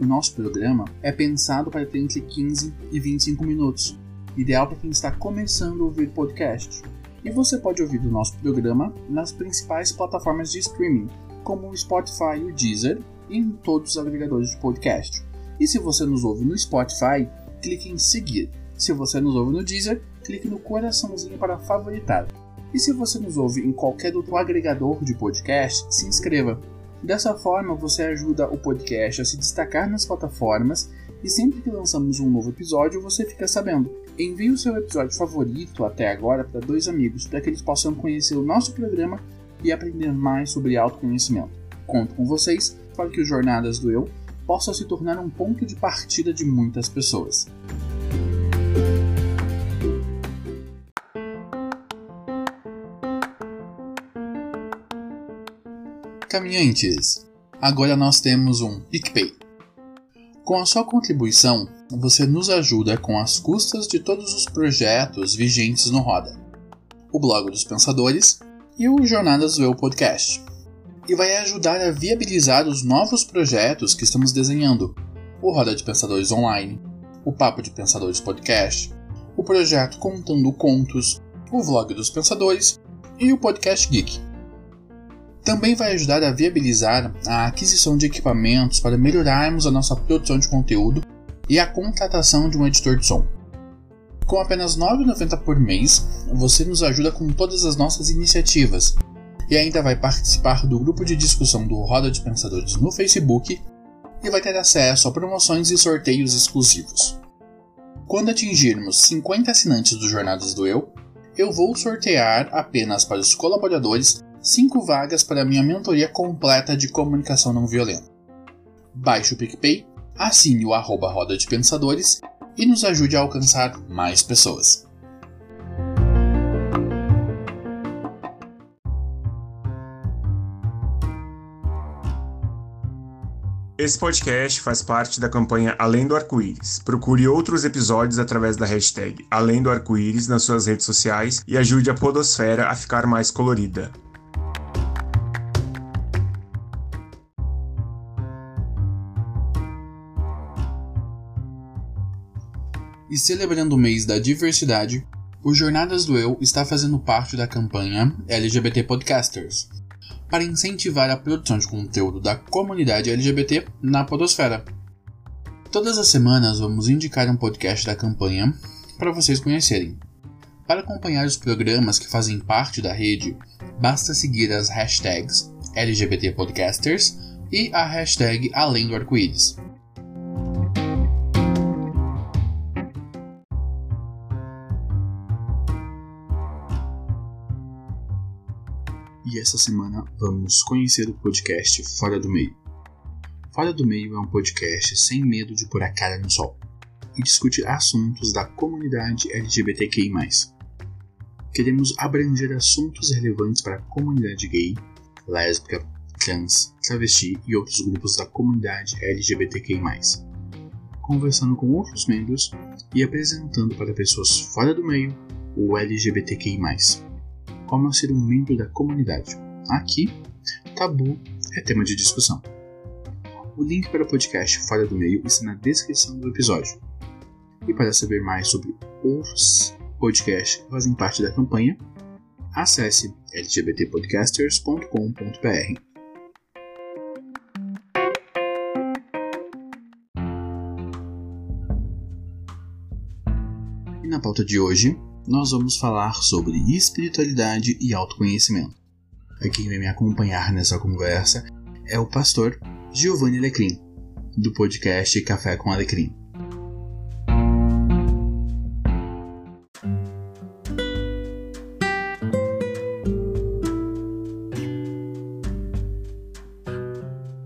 O nosso programa é pensado para ter entre 15 e 25 minutos, ideal para quem está começando a ouvir podcast. E você pode ouvir o nosso programa nas principais plataformas de streaming, como o Spotify e o Deezer, e em todos os agregadores de podcast. E se você nos ouve no Spotify, clique em seguir. Se você nos ouve no Deezer, clique no coraçãozinho para favoritar. E se você nos ouve em qualquer outro agregador de podcast, se inscreva. Dessa forma, você ajuda o podcast a se destacar nas plataformas e sempre que lançamos um novo episódio, você fica sabendo. Envie o seu episódio favorito até agora para dois amigos, para que eles possam conhecer o nosso programa e aprender mais sobre autoconhecimento. Conto com vocês para que o Jornadas do Eu possa se tornar um ponto de partida de muitas pessoas. Caminhantes, agora nós temos um PicPay. Com a sua contribuição, você nos ajuda com as custas de todos os projetos vigentes no Roda, o Blog dos Pensadores e o Jornadas do Eu Podcast, e vai ajudar a viabilizar os novos projetos que estamos desenhando: o Roda de Pensadores Online, o Papo de Pensadores Podcast, o projeto Contando Contos, o Vlog dos Pensadores e o Podcast Geek também vai ajudar a viabilizar a aquisição de equipamentos para melhorarmos a nossa produção de conteúdo e a contratação de um editor de som. Com apenas R$ 9,90 por mês, você nos ajuda com todas as nossas iniciativas e ainda vai participar do grupo de discussão do Roda de Pensadores no Facebook e vai ter acesso a promoções e sorteios exclusivos. Quando atingirmos 50 assinantes do Jornadas do Eu, eu vou sortear apenas para os colaboradores 5 vagas para minha mentoria completa de comunicação não violenta. Baixe o PicPay, assine o arroba Roda de Pensadores e nos ajude a alcançar mais pessoas. Esse podcast faz parte da campanha Além do Arco-Íris. Procure outros episódios através da hashtag Além do Arco-Íris nas suas redes sociais e ajude a Podosfera a ficar mais colorida. E celebrando o mês da diversidade, o Jornadas do Eu está fazendo parte da campanha LGBT Podcasters, para incentivar a produção de conteúdo da comunidade LGBT na Podosfera. Todas as semanas vamos indicar um podcast da campanha para vocês conhecerem. Para acompanhar os programas que fazem parte da rede, basta seguir as hashtags LGBT Podcasters e a hashtag Além do Arco-Íris. E essa semana vamos conhecer o podcast Fora do Meio. Fora do Meio é um podcast sem medo de pôr a cara no sol e discutir assuntos da comunidade LGBTQI. Queremos abranger assuntos relevantes para a comunidade gay, lésbica, trans, travesti e outros grupos da comunidade LGBTQI, conversando com outros membros e apresentando para pessoas fora do meio o LGBTQI como ser um membro da comunidade. Aqui, tabu é tema de discussão. O link para o podcast Fora do Meio está na descrição do episódio. E para saber mais sobre outros podcasts que fazem parte da campanha, acesse lgbtpodcasters.com.br. E na pauta de hoje, nós vamos falar sobre espiritualidade e autoconhecimento. Quem vai me acompanhar nessa conversa é o pastor Giovanni Alecrim, do podcast Café com Alecrim.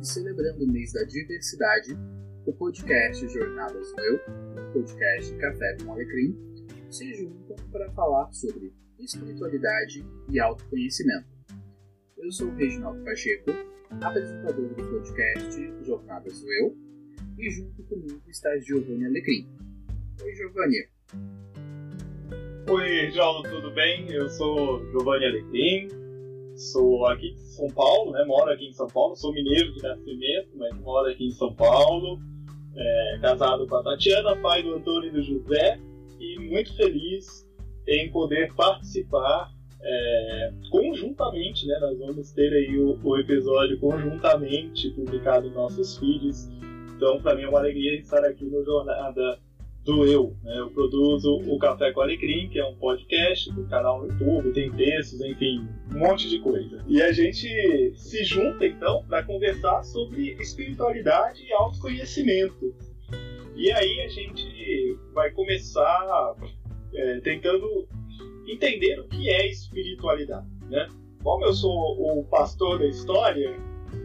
E celebrando o mês da diversidade, o podcast Jornadas do Eu, o podcast Café com Alecrim, se juntam para falar sobre espiritualidade e autoconhecimento. Eu sou o Reginaldo Pacheco, apresentador do podcast Jornadas do Eu, e junto comigo está Giovanni Alecrim. Oi, Giovanni. Oi, Reginaldo, tudo bem? Eu sou Giovanni Alecrim, sou aqui de São Paulo, né? moro aqui em São Paulo, sou mineiro de nascimento, mas moro aqui em São Paulo, é, casado com a Tatiana, pai do Antônio e do José, e muito feliz em poder participar é, conjuntamente, né? Nós vamos ter aí o, o, episódio conjuntamente publicado nos nossos feeds. Então, para mim é uma alegria estar aqui no Jornada do Eu. Né? Eu produzo o Café com Alecrim, que é um podcast do canal no YouTube, tem textos, enfim, um monte de coisa. E a gente se junta então para conversar sobre espiritualidade e autoconhecimento. E aí a gente vai começar é, tentando entender o que é espiritualidade, né? Como eu sou o pastor da história,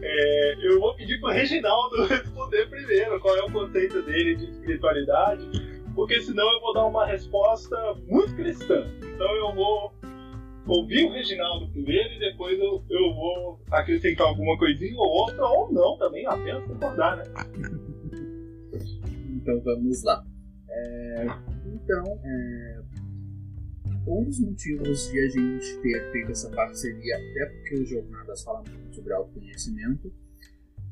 é, eu vou pedir para o Reginaldo responder primeiro qual é o conceito dele de espiritualidade, porque senão eu vou dar uma resposta muito cristã. Então eu vou ouvir o Reginaldo primeiro e depois eu, eu vou acrescentar alguma coisinha ou outra, ou não também, apenas concordar, né? Então vamos lá. É, então, é, um dos motivos de a gente ter feito essa parceria, até porque o Jornadas fala muito sobre autoconhecimento,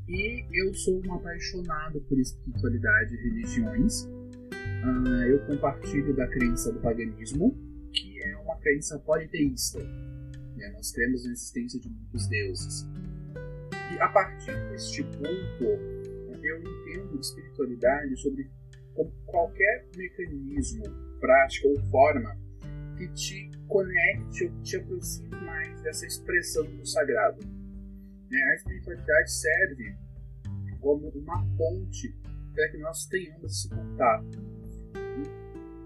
e eu sou um apaixonado por espiritualidade e religiões. Uh, eu compartilho da crença do paganismo, que é uma crença politeísta. Né? Nós cremos na existência de muitos deuses. E a partir deste ponto, eu entendo espiritualidade sobre qualquer mecanismo, prática ou forma que te conecte ou te aproxime mais dessa expressão do sagrado. Né? A espiritualidade serve como uma ponte para que nós tenhamos esse contato.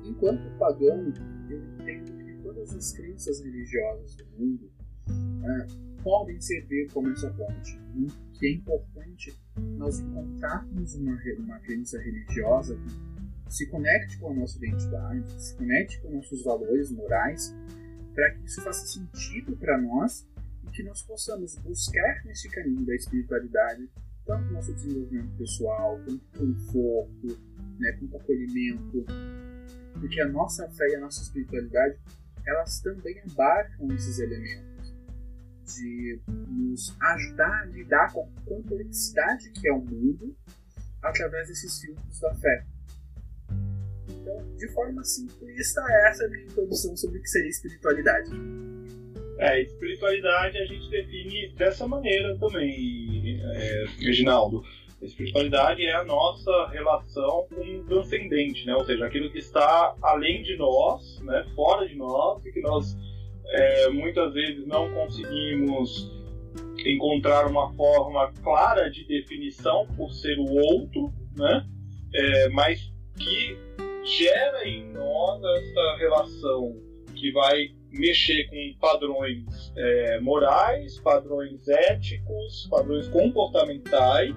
Enquanto pagão, eu entendo que todas as crenças religiosas do mundo uh, podem servir como essa ponte. E que é importante nós encontrarmos uma, uma crença religiosa que se conecte com a nossa identidade, se conecte com nossos valores morais, para que isso faça sentido para nós e que nós possamos buscar nesse caminho da espiritualidade tanto nosso desenvolvimento pessoal, quanto conforto, né, quanto acolhimento, porque a nossa fé e a nossa espiritualidade elas também abarcam esses elementos de nos ajudar a lidar com a complexidade que é o mundo através desses filtros da fé. Então, de forma simplista, essa é a minha introdução sobre o que seria espiritualidade. É, espiritualidade a gente define dessa maneira também, é, Reginaldo. Espiritualidade é a nossa relação com o transcendente, né? ou seja, aquilo que está além de nós, né? fora de nós, e que nós é, muitas vezes não conseguimos encontrar uma forma clara de definição por ser o outro, né? É, mas que gera em nós essa relação que vai mexer com padrões é, morais, padrões éticos, padrões comportamentais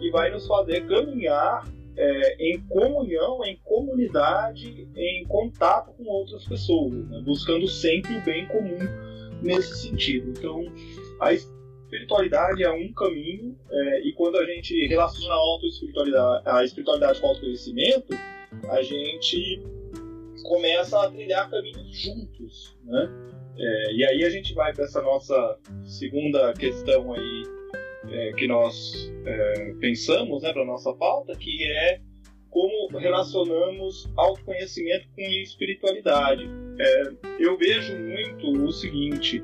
e vai nos fazer caminhar é, em comunhão, em comunidade, em contato com outras pessoas, né? buscando sempre o bem comum nesse sentido. Então, a espiritualidade é um caminho é, e quando a gente relaciona a, -espiritualidade, a espiritualidade com o autoconhecimento, a gente começa a trilhar caminhos juntos, né? É, e aí a gente vai para essa nossa segunda questão aí é, que nós é, pensamos, né, para nossa pauta, que é como relacionamos autoconhecimento com espiritualidade. É, eu vejo muito o seguinte: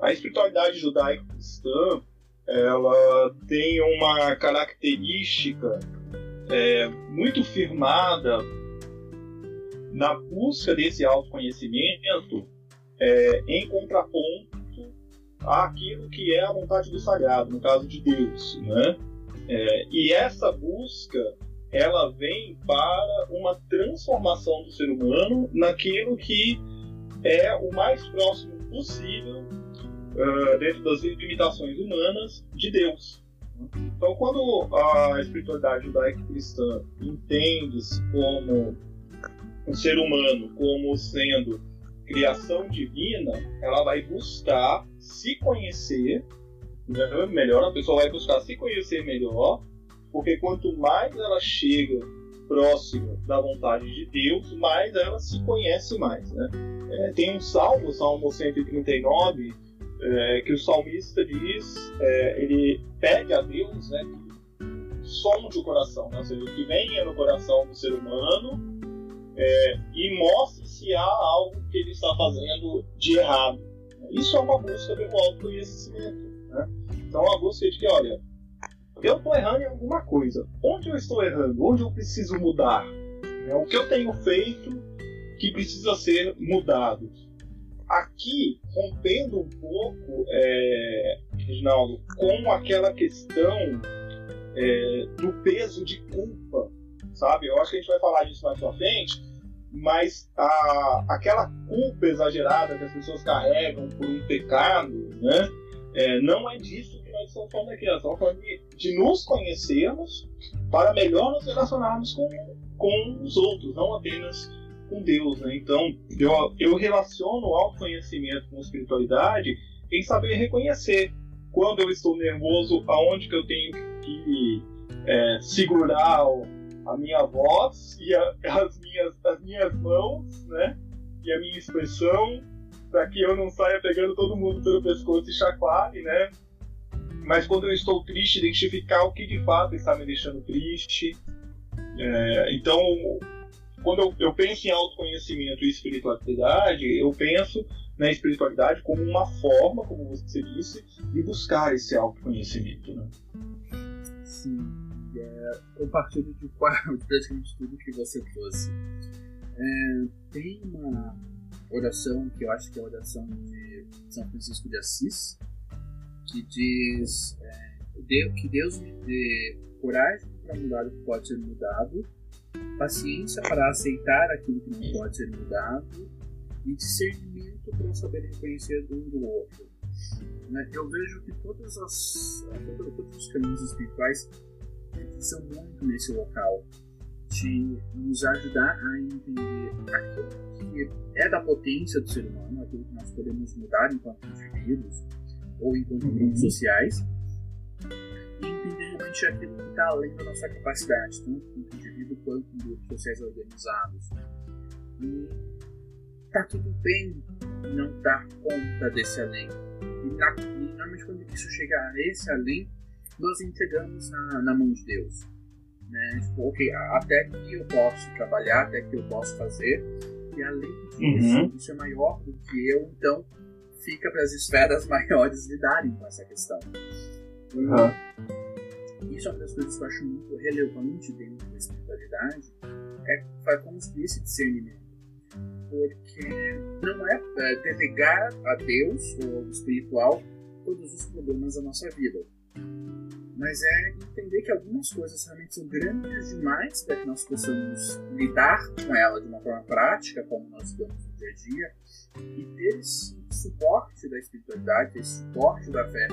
a espiritualidade judaico-cristã ela tem uma característica é, muito firmada na busca desse autoconhecimento é, em contraponto àquilo que é a vontade do sagrado, no caso de Deus. Né? É, e essa busca ela vem para uma transformação do ser humano naquilo que é o mais próximo possível, uh, dentro das limitações humanas, de Deus. Então, quando a espiritualidade judaico-cristã entende-se como um ser humano como sendo criação divina, ela vai buscar se conhecer melhor, a pessoa vai buscar se conhecer melhor, porque quanto mais ela chega próxima da vontade de Deus, mais ela se conhece mais. Né? É, tem um salmo, Salmo 139, é, que o salmista diz, é, ele pede a Deus né, que sonde o coração, né? ou seja, que venha no coração do ser humano é, e mostre se há algo que ele está fazendo de errado. Isso é uma busca do autoconhecimento. Né? Então, é uma de que, olha, eu estou errando em alguma coisa. Onde eu estou errando? Onde eu preciso mudar? É, o que eu tenho feito que precisa ser mudado? Aqui, rompendo um pouco, é, Reginaldo, com aquela questão é, do peso de culpa, sabe? Eu acho que a gente vai falar disso mais pra frente, mas a, aquela culpa exagerada que as pessoas carregam por um pecado, né? É, não é disso que nós estamos falando aqui. Nós estamos falando de, de nos conhecermos para melhor nos relacionarmos com, com os outros, não apenas com Deus. Né? Então, eu, eu relaciono o autoconhecimento com espiritualidade em saber reconhecer quando eu estou nervoso, aonde que eu tenho que é, segurar a minha voz e a, as, minhas, as minhas mãos, né? E a minha expressão, para que eu não saia pegando todo mundo pelo pescoço e chacoalhe, né? Mas quando eu estou triste, identificar o que de fato está me deixando triste. É, então, quando eu, eu, penso em autoconhecimento e espiritualidade, eu penso na espiritualidade como uma forma, como você disse, de buscar esse autoconhecimento. Né? Sim é, compartilho de quase praticamente tudo que você trouxe. É, tem uma oração que eu acho que é a oração de São Francisco de Assis, que diz é, que Deus me dê coragem para mudar o que pode ser mudado, paciência para aceitar aquilo que não pode ser mudado e discernimento para saber reconhecer um do outro. Né, eu vejo que todas as, todos os caminhos espirituais são muito nesse local de nos ajudar a entender aquilo que é da potência do ser humano, aquilo que nós podemos mudar enquanto indivíduos ou enquanto uhum. grupos sociais, e entender realmente aquilo que está além da nossa capacidade, tanto como indivíduo quanto em grupos sociais organizados. E tá tudo bem não dar conta desse além. E, na, e normalmente quando isso chega a esse além, nós entregamos na, na mão de Deus. Né? Tipo, até que eu posso trabalhar, até que eu posso fazer, e além disso, uhum. isso é maior do que eu, então fica para as esferas maiores lidarem com essa questão. Uhum. Isso é uma das coisas que eu acho muito relevante dentro da espiritualidade, é construir esse discernimento. Porque não é, é delegar a Deus ou ao espiritual todos os problemas da nossa vida mas é entender que algumas coisas realmente são grandes demais para que nós possamos lidar com ela de uma forma prática, como nós lidamos no dia a dia, e ter esse suporte da espiritualidade, esse suporte da fé,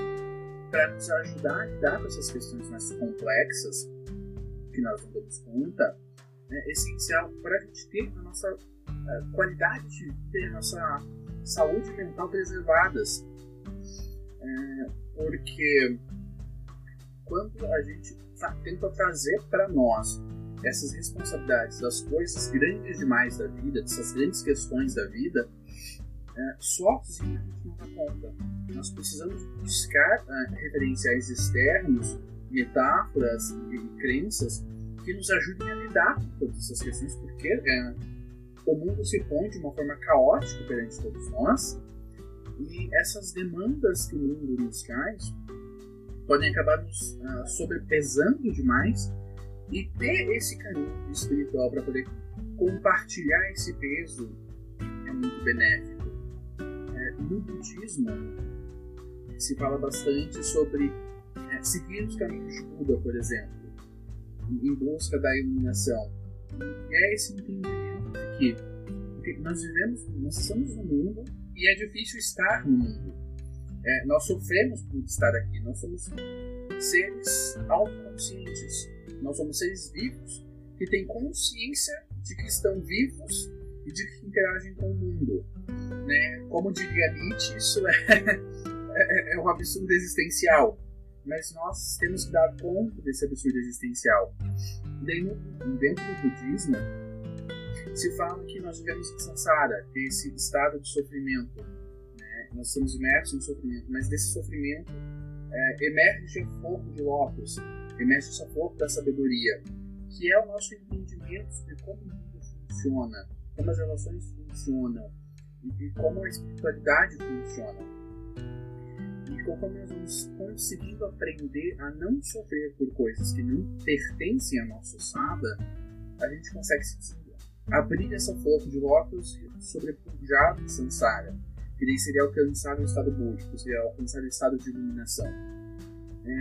para nos ajudar a lidar com essas questões mais complexas que nós não damos conta, é essencial para a gente ter a nossa a qualidade de vida, a nossa saúde mental preservadas. É, porque quando a gente tenta trazer para nós essas responsabilidades das coisas grandes demais da vida, dessas grandes questões da vida, é, sozinho a gente não dá conta. Nós precisamos buscar é, referenciais externos, metáforas e, e, crenças que nos ajudem a lidar com todas essas questões, porque é, o mundo se põe de uma forma caótica perante todos nós e essas demandas que o mundo nos traz podem acabar nos uh, sobrepesando demais e ter esse caminho espiritual para poder compartilhar esse peso é muito benéfico. É, no budismo, se fala bastante sobre é, seguir os caminhos de Buda, por exemplo, em busca da iluminação. E é esse entendimento de que nós vivemos, nós estamos no mundo e é difícil estar no mundo. É, nós sofremos por estar aqui, nós somos seres autoconscientes, nós somos seres vivos que têm consciência de que estão vivos e de que interagem com o mundo. Né? Como diria Nietzsche, isso é, é, é um absurdo existencial, mas nós temos que dar conta desse absurdo existencial. Dentro, dentro do budismo, se fala que nós vivemos em samsara, que é esse estado de sofrimento. Nós estamos imersos em sofrimento, mas desse sofrimento é, emerge a fogo de lótus, emerge essa fogo da sabedoria, que é o nosso entendimento sobre como o mundo funciona, como as relações funcionam e, e como a espiritualidade funciona. E conforme nós vamos conseguindo aprender a não sofrer por coisas que não pertencem à nossa sada, a gente consegue se abrir essa fogo de lótus e sobrepujar o samsara, que daí seria alcançar o estado búdico, seria alcançar o estado de iluminação. É,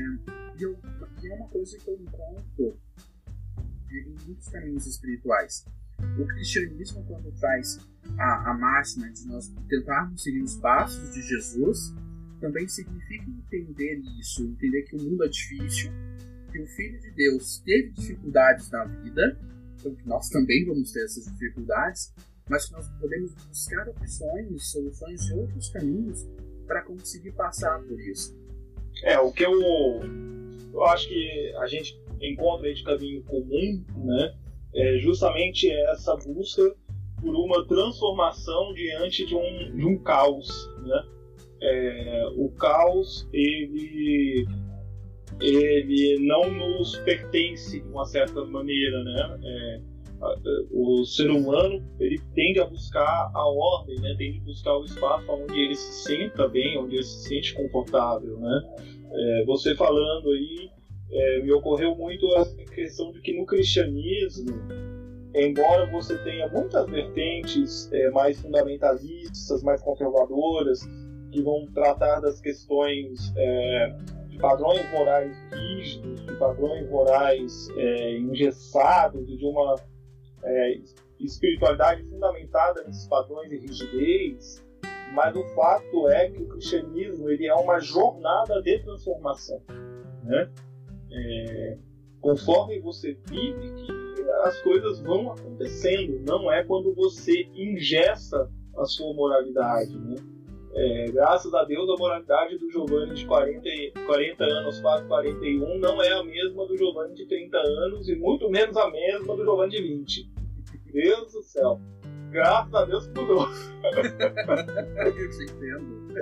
e, eu, e é uma coisa que eu encontro em muitos caminhos espirituais. O cristianismo, quando traz a, a máxima de nós tentarmos seguir os passos de Jesus, também significa entender isso, entender que o mundo é difícil, que o Filho de Deus teve dificuldades na vida, então que nós também vamos ter essas dificuldades, mas que nós podemos buscar opções, soluções de outros caminhos para conseguir passar por isso. É, o que eu, eu acho que a gente encontra de caminho comum, né, é justamente essa busca por uma transformação diante de um, de um caos, né? É, o caos ele ele não nos pertence de uma certa maneira, né? É, o ser humano ele tende a buscar a ordem, né? Tende a buscar o espaço onde ele se senta bem, onde ele se sente confortável, né? É, você falando aí é, me ocorreu muito a questão de que no cristianismo, embora você tenha muitas vertentes é, mais fundamentalistas, mais conservadoras, que vão tratar das questões de padrões morais rígidos, de padrões morais engessados, de uma é, espiritualidade fundamentada nesses padrões e rigidez, mas o fato é que o cristianismo ele é uma jornada de transformação, né? É, conforme você vive, que as coisas vão acontecendo. Não é quando você ingesta a sua moralidade. Né? É, graças a Deus, a moralidade do Giovanni de 40, 40 anos, quase 41, não é a mesma do Giovanni de 30 anos e muito menos a mesma do Giovanni de 20. Deus do céu. Graças a Deus mudou. Eu entendo.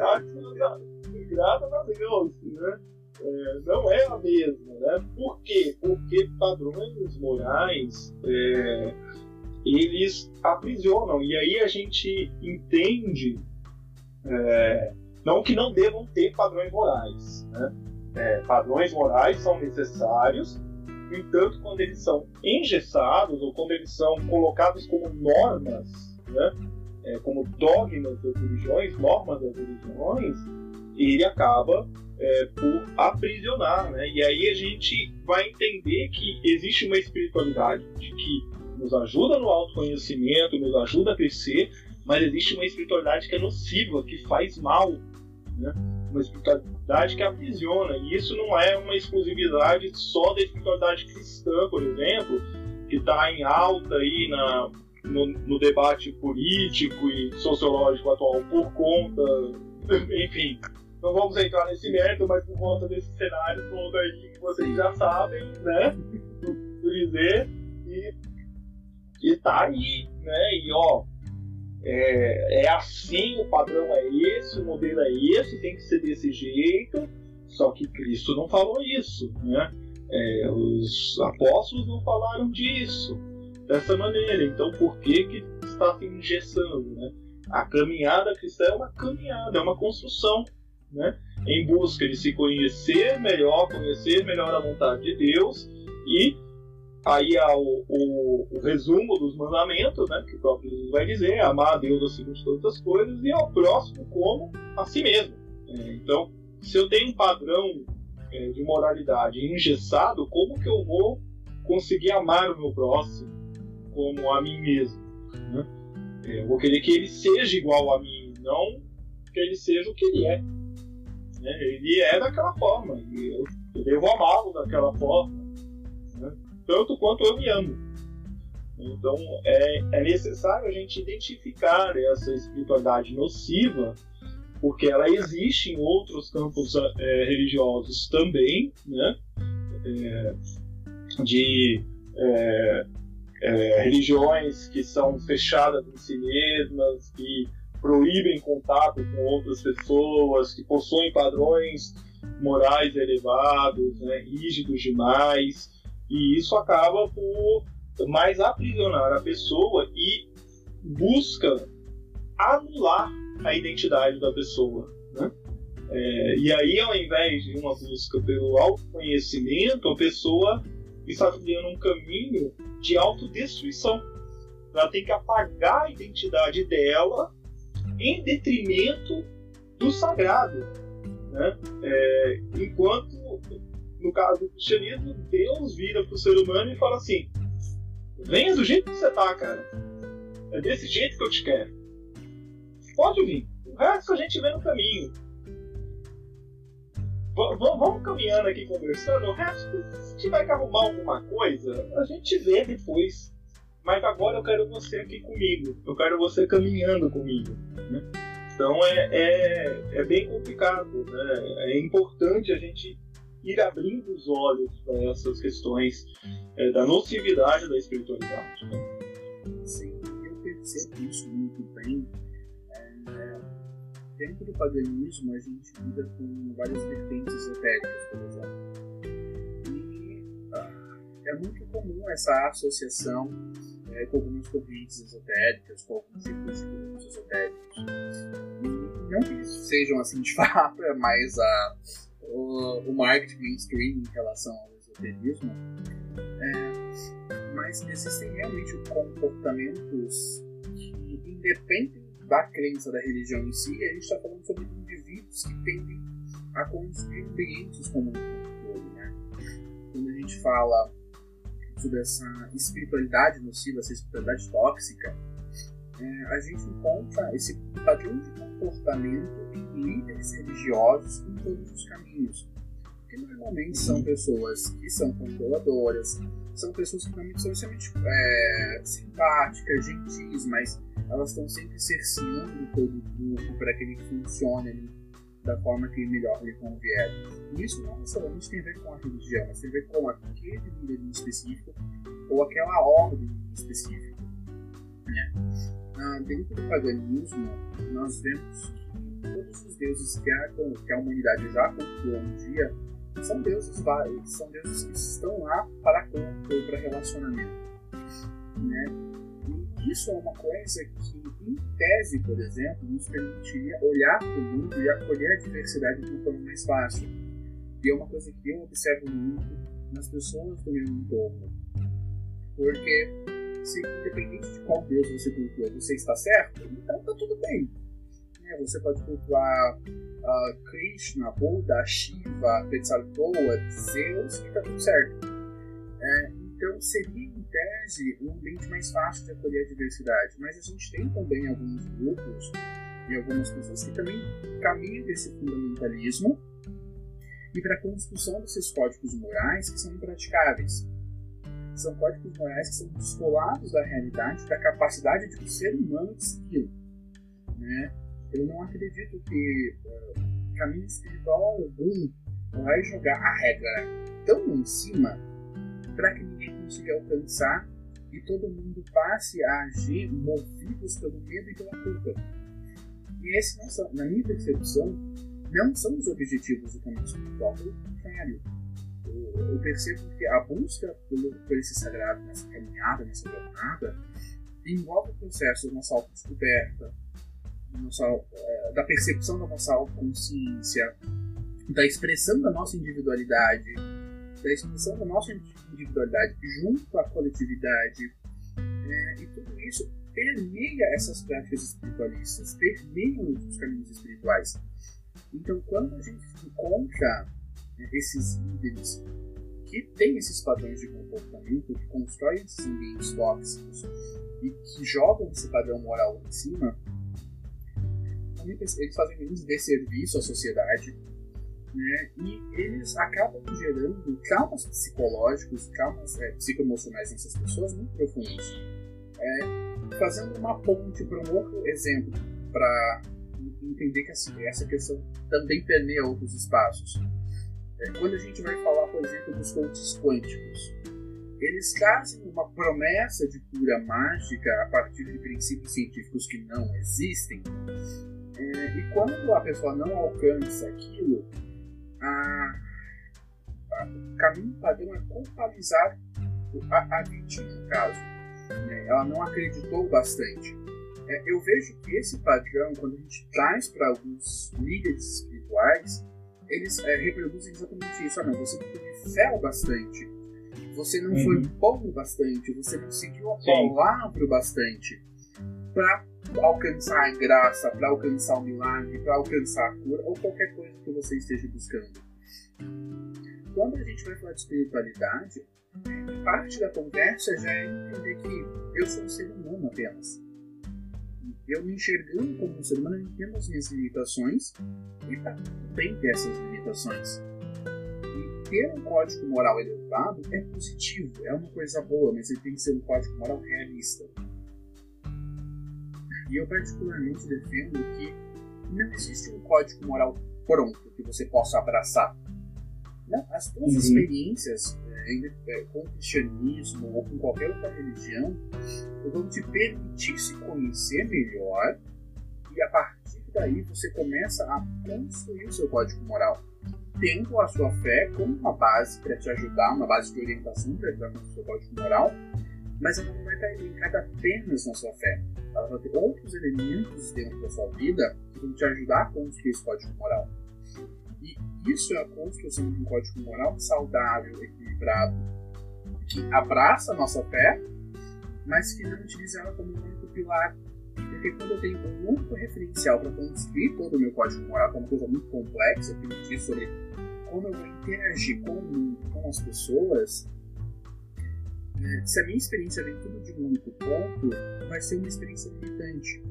Graças a Deus. Né? é, não é a mesma, né? Por quê? Porque padrões morais é, eles aprisionam e aí a gente entende é, não que não devam ter padrões morais, né? É, padrões morais são necessários, no entanto, quando eles são engessados ou quando eles são colocados como normas, né? É, como dogmas das religiões, normas das religiões, ele acaba é, por aprisionar, né? E aí a gente vai entender que existe uma espiritualidade que nos ajuda no autoconhecimento, nos ajuda a crescer, mas existe uma espiritualidade que é nociva, que faz mal, né? Uma espiritualidade que aprisiona. E isso não é uma exclusividade só da espiritualidade cristã, por exemplo, que está em alta aí na, no, no debate político e sociológico atual por conta, enfim, não vamos entrar nesse mérito, mas por conta desse cenário todo aí que vocês já sabem, né? Do dizer. E, e tá aí, né? E ó, é, é assim, o padrão é esse, o modelo é esse, tem que ser desse jeito. Só que Cristo não falou isso, né? É, os apóstolos não falaram disso dessa maneira. Então, por que que está se engessando, né? A caminhada cristã é uma caminhada, é uma construção né? em busca de se conhecer melhor, conhecer melhor a vontade de Deus e aí há o, o, o, resumo dos mandamentos, né, que o próprio Jesus vai dizer, amar a Deus acima de todas as coisas, e ao próximo como a si mesmo. Então, se eu tenho um padrão é, de moralidade engessado, como que eu vou conseguir amar o meu próximo como a mim mesmo? Né? É, eu vou querer que ele seja igual a mim, não que ele seja o que ele é. Né? Ele é daquela forma, e eu, eu devo amá-lo daquela forma? Tanto quanto eu me amo. Então é, é necessário a gente identificar essa espiritualidade nociva porque ela existe em outros campos é, religiosos também, né? É, de é, é, religiões que são fechadas em si mesmas, que proíbem contato com outras pessoas, que possuem padrões morais elevados, né, rígidos demais, e isso acaba por mais aprisionar a pessoa e busca anular a identidade da pessoa. Né? É, e aí, ao invés de uma busca pelo autoconhecimento, a pessoa está criando um caminho de autodestruição. Ela tem que apagar a identidade dela em detrimento do sagrado. Né? É, enquanto, no caso do cristianismo, Deus vira para o ser humano e fala assim: venha do jeito que você está, cara. É desse jeito que eu te quero pode vir. O resto a gente vê no caminho. V vamos caminhando aqui conversando. O resto, se tiver que arrumar alguma coisa, a gente vê depois. Mas agora eu quero você aqui comigo. Eu quero você caminhando comigo. Né? Então é, é, é bem complicado. Né? É importante a gente ir abrindo os olhos para essas questões é, da nocividade da espiritualidade. Né? Sim, eu percebo isso muito bem dentro do paganismo a gente lida com várias vertentes esotéricas, por exemplo. E ah, é muito comum essa associação é, com algumas correntes esotéricas, com alguns tipos de grupos esotéricos. E não que eles sejam assim de fato, é mais a, o, marketing mainstream em relação ao esoterismo. É, mas existem realmente comportamentos que independem da crença da religião em si, a gente está falando sobre indivíduos que tendem a construir ambientes como um controle. Né? Quando a gente fala sobre essa espiritualidade nociva, essa espiritualidade tóxica, é, a gente encontra esse padrão de comportamento líderes religiosos em todos os caminhos. Que normalmente são pessoas que são controladoras, são pessoas que realmente são extremamente é, simpáticas, gentis, mas elas estão sempre cerceando todo o grupo para que ele funcione ali da forma que melhor lhe convier. E isso não necessariamente tem a ver com a religião, mas tem a ver com aquele líder em específico ou aquela ordem em específico. Né? Ah, dentro do paganismo, nós vemos todos os deuses que a, que a humanidade já cultuou um dia são deuses vários, são deuses que estão lá para controle, para relacionamento. Né? E isso é uma coisa que, em tese, por exemplo, nos permitiria olhar para o mundo e acolher a diversidade de uma forma mais fácil. E é uma coisa que eu observo muito nas pessoas do meu entorno. Porque, se, independente de qual Deus você cultua, você está certo, então está tudo bem. Né? Você pode cultuar uh, Krishna, Buda, Shiva, Quetzalcoatl, Zeus e está tudo certo. É, então seria, em tese, um ambiente mais fácil de acolher a diversidade. Mas a gente tem também alguns grupos e algumas pessoas que também caminham desse fundamentalismo e para a construção desses códigos morais que são impraticáveis. São códigos morais que são descolados da realidade, da capacidade de um ser humano de segui-lo. Né? Eu não acredito que uh, caminho espiritual algum vai jogar a regra tão em cima para que ninguém consiga alcançar e todo mundo passe a agir movidos pelo medo e pela culpa. E esse não são, na minha percepção, não são os objetivos do caminho espiritual, pelo contrário. Eu, percebo que a busca pelo, por esse sagrado nessa caminhada, nessa jornada, envolve o processo da nossa autodescoberta, nossa, é, da percepção da nossa autoconsciência, da expressão da nossa individualidade, da expressão da nossa individualidade junto à coletividade. É, e tudo isso permeia essas práticas espiritualistas, permeia os caminhos espirituais. Então, quando a gente encontra né, esses líderes que têm esses padrões de comportamento, que constroem esses ambientes tóxicos e que jogam esse padrão moral em cima, eles fazem um desserviço à sociedade né? E eles acabam gerando traumas psicológicos, traumas é, psicoemocionais nessas pessoas muito profundos. É, fazendo uma ponte para um outro exemplo, para entender que assim, essa questão também permeia outros espaços. É, quando a gente vai falar, por exemplo, dos coaches quânticos, eles trazem uma promessa de cura mágica a partir de princípios científicos que não existem. É, e quando a pessoa não alcança aquilo, a, a, o caminho padrão é culpabilizar a, a vítima, no caso. Né? Ela não acreditou bastante. É, eu vejo que esse padrão, quando a gente traz para alguns líderes espirituais, eles é, reproduzem exatamente isso. Ah, não, você teve fé o bastante, você não uhum. foi bom o bastante, você não seguiu a palavra o bastante para alcançar a graça, para alcançar o milagre, para alcançar a cura ou qualquer coisa que você esteja buscando. Quando a gente vai falar de espiritualidade, parte da conversa já é entender que eu sou um ser humano apenas. Eu me enxergando como um ser humano, eu entendo as minhas limitações e tá tudo bem ter essas limitações. E ter um código moral elevado é positivo, é uma coisa boa, mas ele tem que ser um código moral realista. E eu particularmente defendo que não existe um código moral pronto que você possa abraçar. Não, as tuas uhum. experiências é, com o cristianismo ou com qualquer outra religião vão te permitir se conhecer melhor e a partir daí você começa a construir o seu código moral. Tendo a sua fé como uma base para te ajudar, uma base de orientação para ajudar no seu código moral, mas ela não vai estar elencada apenas na sua fé. Ela vai ter outros elementos dentro da sua vida que vão te ajudar a construir esse código moral. E isso é a construção de um código moral saudável, equilibrado, que abraça a nossa fé, mas que não utiliza ela como um único pilar. Porque quando eu tenho um único referencial para construir todo o meu código moral, que é uma coisa muito complexa, que eu diz sobre como eu vou interagir com o mundo, com as pessoas, se a minha experiência vem tudo de um único ponto, vai ser uma experiência limitante.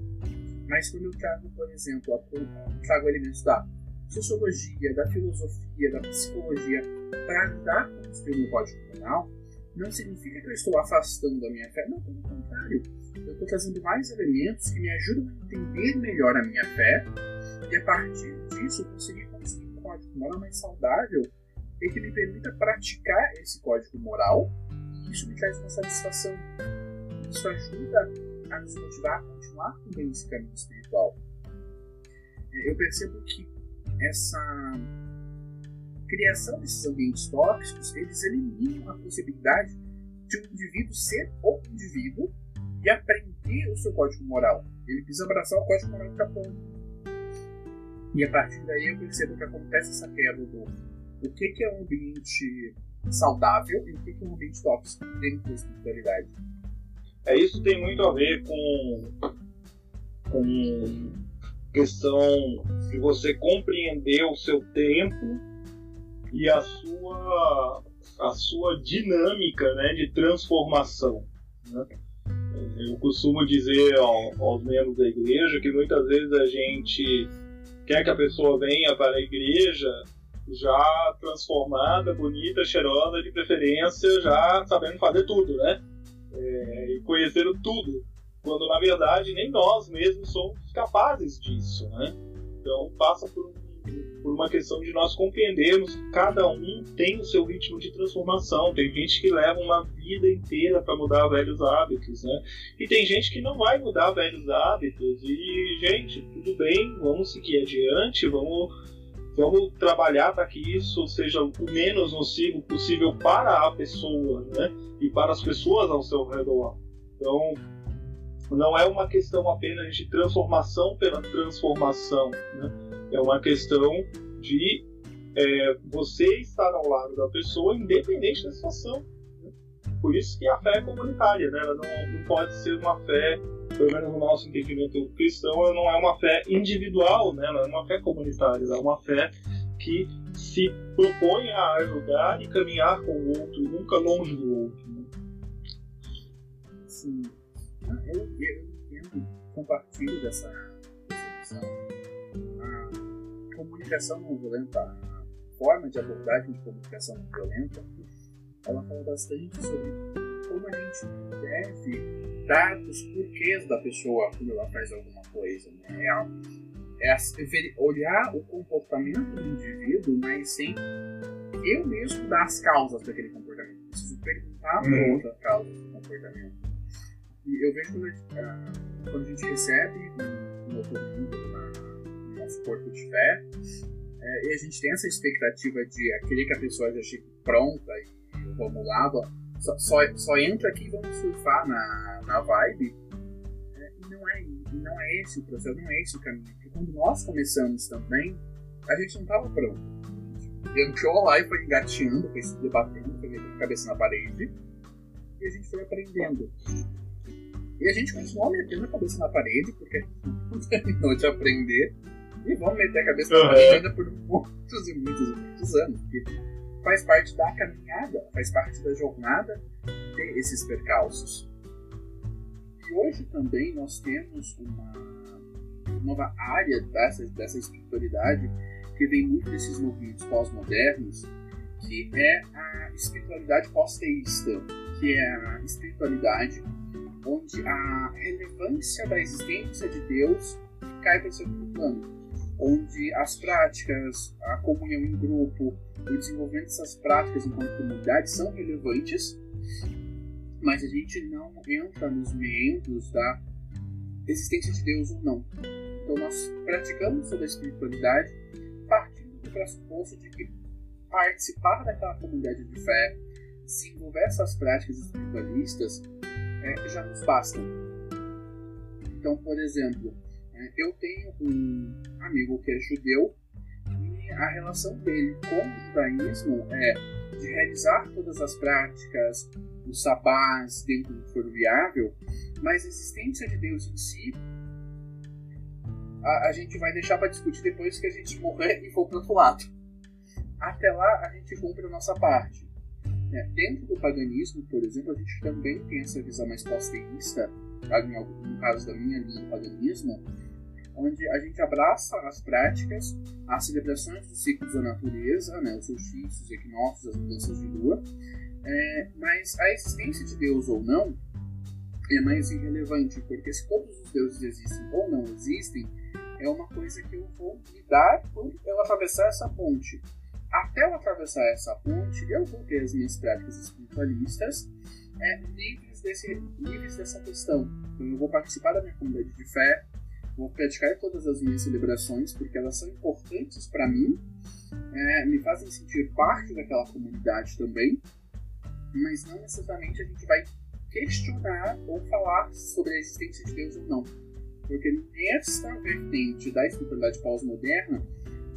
Mas quando eu trago, por exemplo, a, trago elementos da sociologia, da filosofia, da psicologia para ajudar a construir um código moral, não significa que eu estou afastando a minha fé. Não, pelo contrário. Eu estou trazendo mais elementos que me ajudam a entender melhor a minha fé e a partir disso conseguir construir um código moral mais saudável e que me permita praticar esse código moral isso me traz uma satisfação. Isso ajuda a nos motivar a continuar também esse caminho espiritual. É, eu percebo que essa criação desses ambientes tóxicos, eles eliminam a possibilidade de um indivíduo ser o indivíduo e aprender o seu código moral. Ele precisa abraçar o código moral está E a partir daí eu percebo que acontece essa quebra do o que, que é um ambiente saudável e o que, é um ambiente tóxico dentro da espiritualidade. É, isso tem muito a ver com, com questão de você compreender o seu tempo e a sua, a sua dinâmica né, de transformação. Né? Eu costumo dizer ao, aos membros da igreja que muitas vezes a gente quer que a pessoa venha para a igreja já transformada, bonita, cheirosa, de preferência, já sabendo fazer tudo, né? É, e conhecendo tudo quando na verdade nem nós mesmos somos capazes disso, né? Então passa por, por uma questão de nós compreendermos que cada um tem o seu ritmo de transformação. Tem gente que leva uma vida inteira para mudar velhos hábitos, né? E tem gente que não vai mudar velhos hábitos. E gente, tudo bem, vamos seguir adiante, vamos vamos trabalhar para que isso seja o menos nocivo possível para a pessoa, né? E para as pessoas ao seu redor. Então, não é uma questão apenas de transformação pela transformação, né? é uma questão de é, você estar ao lado da pessoa, independente da situação. Né? Por isso que a fé é comunitária, né? ela não, não pode ser uma fé, pelo menos no nosso entendimento cristão, ela não é uma fé individual, né? ela é uma fé comunitária, é uma fé que se propõe a ajudar e caminhar com o outro, nunca longe do outro. Né? Sim. Ah, eu, eu entendo, compartilho dessa, visão. A comunicação não violenta, a forma de abordagem de comunicação não violenta, ela fala bastante sobre como a gente deve dar os porquês da pessoa quando ela faz alguma coisa. Né? É, é olhar o comportamento do indivíduo, mas sem eu mesmo dar as causas daquele comportamento. Preciso perguntar para uhum. outra causa do comportamento. E eu vejo quando a gente, ah, quando a gente recebe um, um documento no nosso corpo de fé, é, e a gente tem essa expectativa de aquele que a pessoa já chegue pronta e vamos lá, só, só, só entra aqui e vamos surfar na, na vibe. É, e não é, não é esse o processo, não é esse o caminho. Porque quando nós começamos também, a gente não estava pronto. A gente entrou lá e foi engateando, foi se debatendo, foi metendo a cabeça na parede, e a gente foi aprendendo. E a gente continuou metendo a cabeça na parede, porque a gente não terminou de aprender. E vamos meter a cabeça uhum. na parede ainda por muitos e muitos e muitos anos. Porque faz parte da caminhada, faz parte da jornada ter esses percalços. E hoje também nós temos uma nova área dessa, dessa espiritualidade que vem muito desses movimentos pós-modernos, que é a espiritualidade pós-teísta, que é a espiritualidade onde a relevância da existência de Deus cai para o segundo plano, onde as práticas, a comunhão em grupo, o desenvolvimento dessas práticas enquanto comunidade são relevantes, mas a gente não entra nos membros da existência de Deus ou não. Então nós praticamos toda a espiritualidade partindo do pressuposto de que participar daquela comunidade de fé, desenvolver essas práticas espiritualistas é, já nos bastam. Então, por exemplo, é, eu tenho um amigo que é judeu e a relação dele com o judaísmo é de realizar todas as práticas, os sabás dentro do que for viável, mas a existência de Deus em si a, a gente vai deixar para discutir depois que a gente morrer e for para outro lado. Até lá a gente cumpre a nossa parte. É, dentro do paganismo, por exemplo, a gente também tem essa visão mais posteísta, no caso da minha linha do paganismo, onde a gente abraça as práticas, as celebrações dos ciclos da natureza, né, os solstícios, os equinócios, as mudanças de lua, é, mas a existência de Deus ou não é mais irrelevante, porque se todos os deuses existem ou não existem, é uma coisa que eu vou lidar por eu atravessar essa ponte até eu atravessar essa ponte, eu vou ter as minhas práticas espiritualistas é, livres, desse, livres dessa questão. Então, eu vou participar da minha comunidade de fé, vou praticar todas as minhas celebrações, porque elas são importantes para mim, é, me fazem sentir parte daquela comunidade também, mas não necessariamente a gente vai questionar ou falar sobre a existência de Deus ou não. Porque nesta vertente da espiritualidade pós-moderna,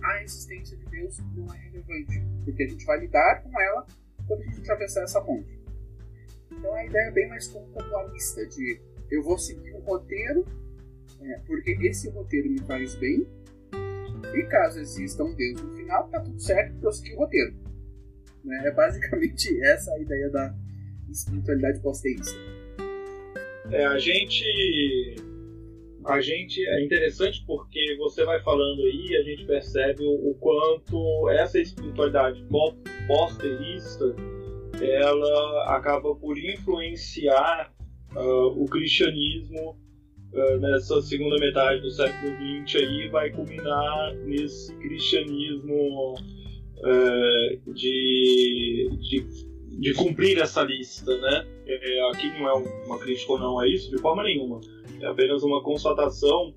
a existência de Deus não é relevante, porque a gente vai lidar com ela quando a gente atravessar essa ponte. Então a ideia é bem mais contextualista de eu vou seguir um roteiro, é, porque esse roteiro me faz bem, e caso exista um Deus no final, tá tudo certo porque eu segui o roteiro. Né? É basicamente essa a ideia da espiritualidade pós-teísta. É, a gente a gente é interessante porque você vai falando aí, a gente percebe o, o quanto essa espiritualidade pós-terrista ela acaba por influenciar uh, o cristianismo nessa segunda metade do século XX aí vai culminar nesse cristianismo uh, de, de, de, cumprir essa lista, né? É, aqui não é uma crítica ou não é isso de forma nenhuma é apenas uma constatação,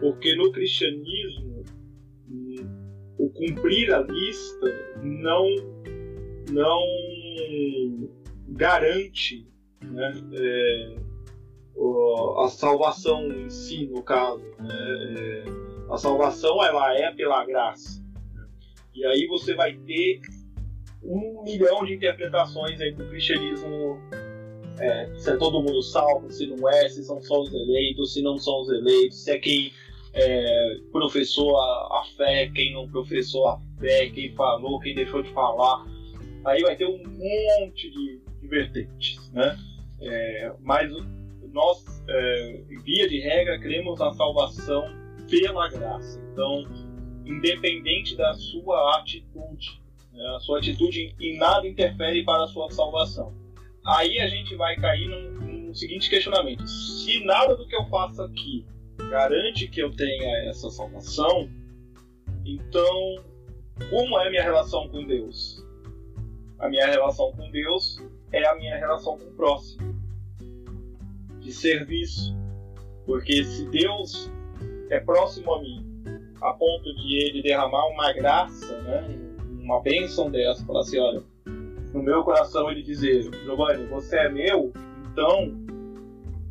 porque no cristianismo o cumprir a lista não não garante né, é, a salvação em si, no caso. Né, é, a salvação ela é pela graça. E aí você vai ter um milhão de interpretações aí do cristianismo. É, se é todo mundo salvo, se não é, se são só os eleitos, se não são os eleitos, se é quem é, professou a, a, fé, quem não professou a fé, quem falou, quem deixou de falar. Aí vai ter um monte de, de vertentes, né? É, mas nós, é, via de regra, cremos na salvação pela graça. Então, independente da sua atitude, né, a sua atitude em nada interfere para a sua salvação. Aí a gente vai cair no seguinte questionamento: se nada do que eu faço aqui garante que eu tenha essa salvação, então como é a minha relação com Deus? A minha relação com Deus é a minha relação com o próximo, de serviço. Porque se Deus é próximo a mim, a ponto de ele derramar uma graça, né, uma bênção dessa, falar assim: olha, no meu coração ele dizer, Giovanni, você é meu, então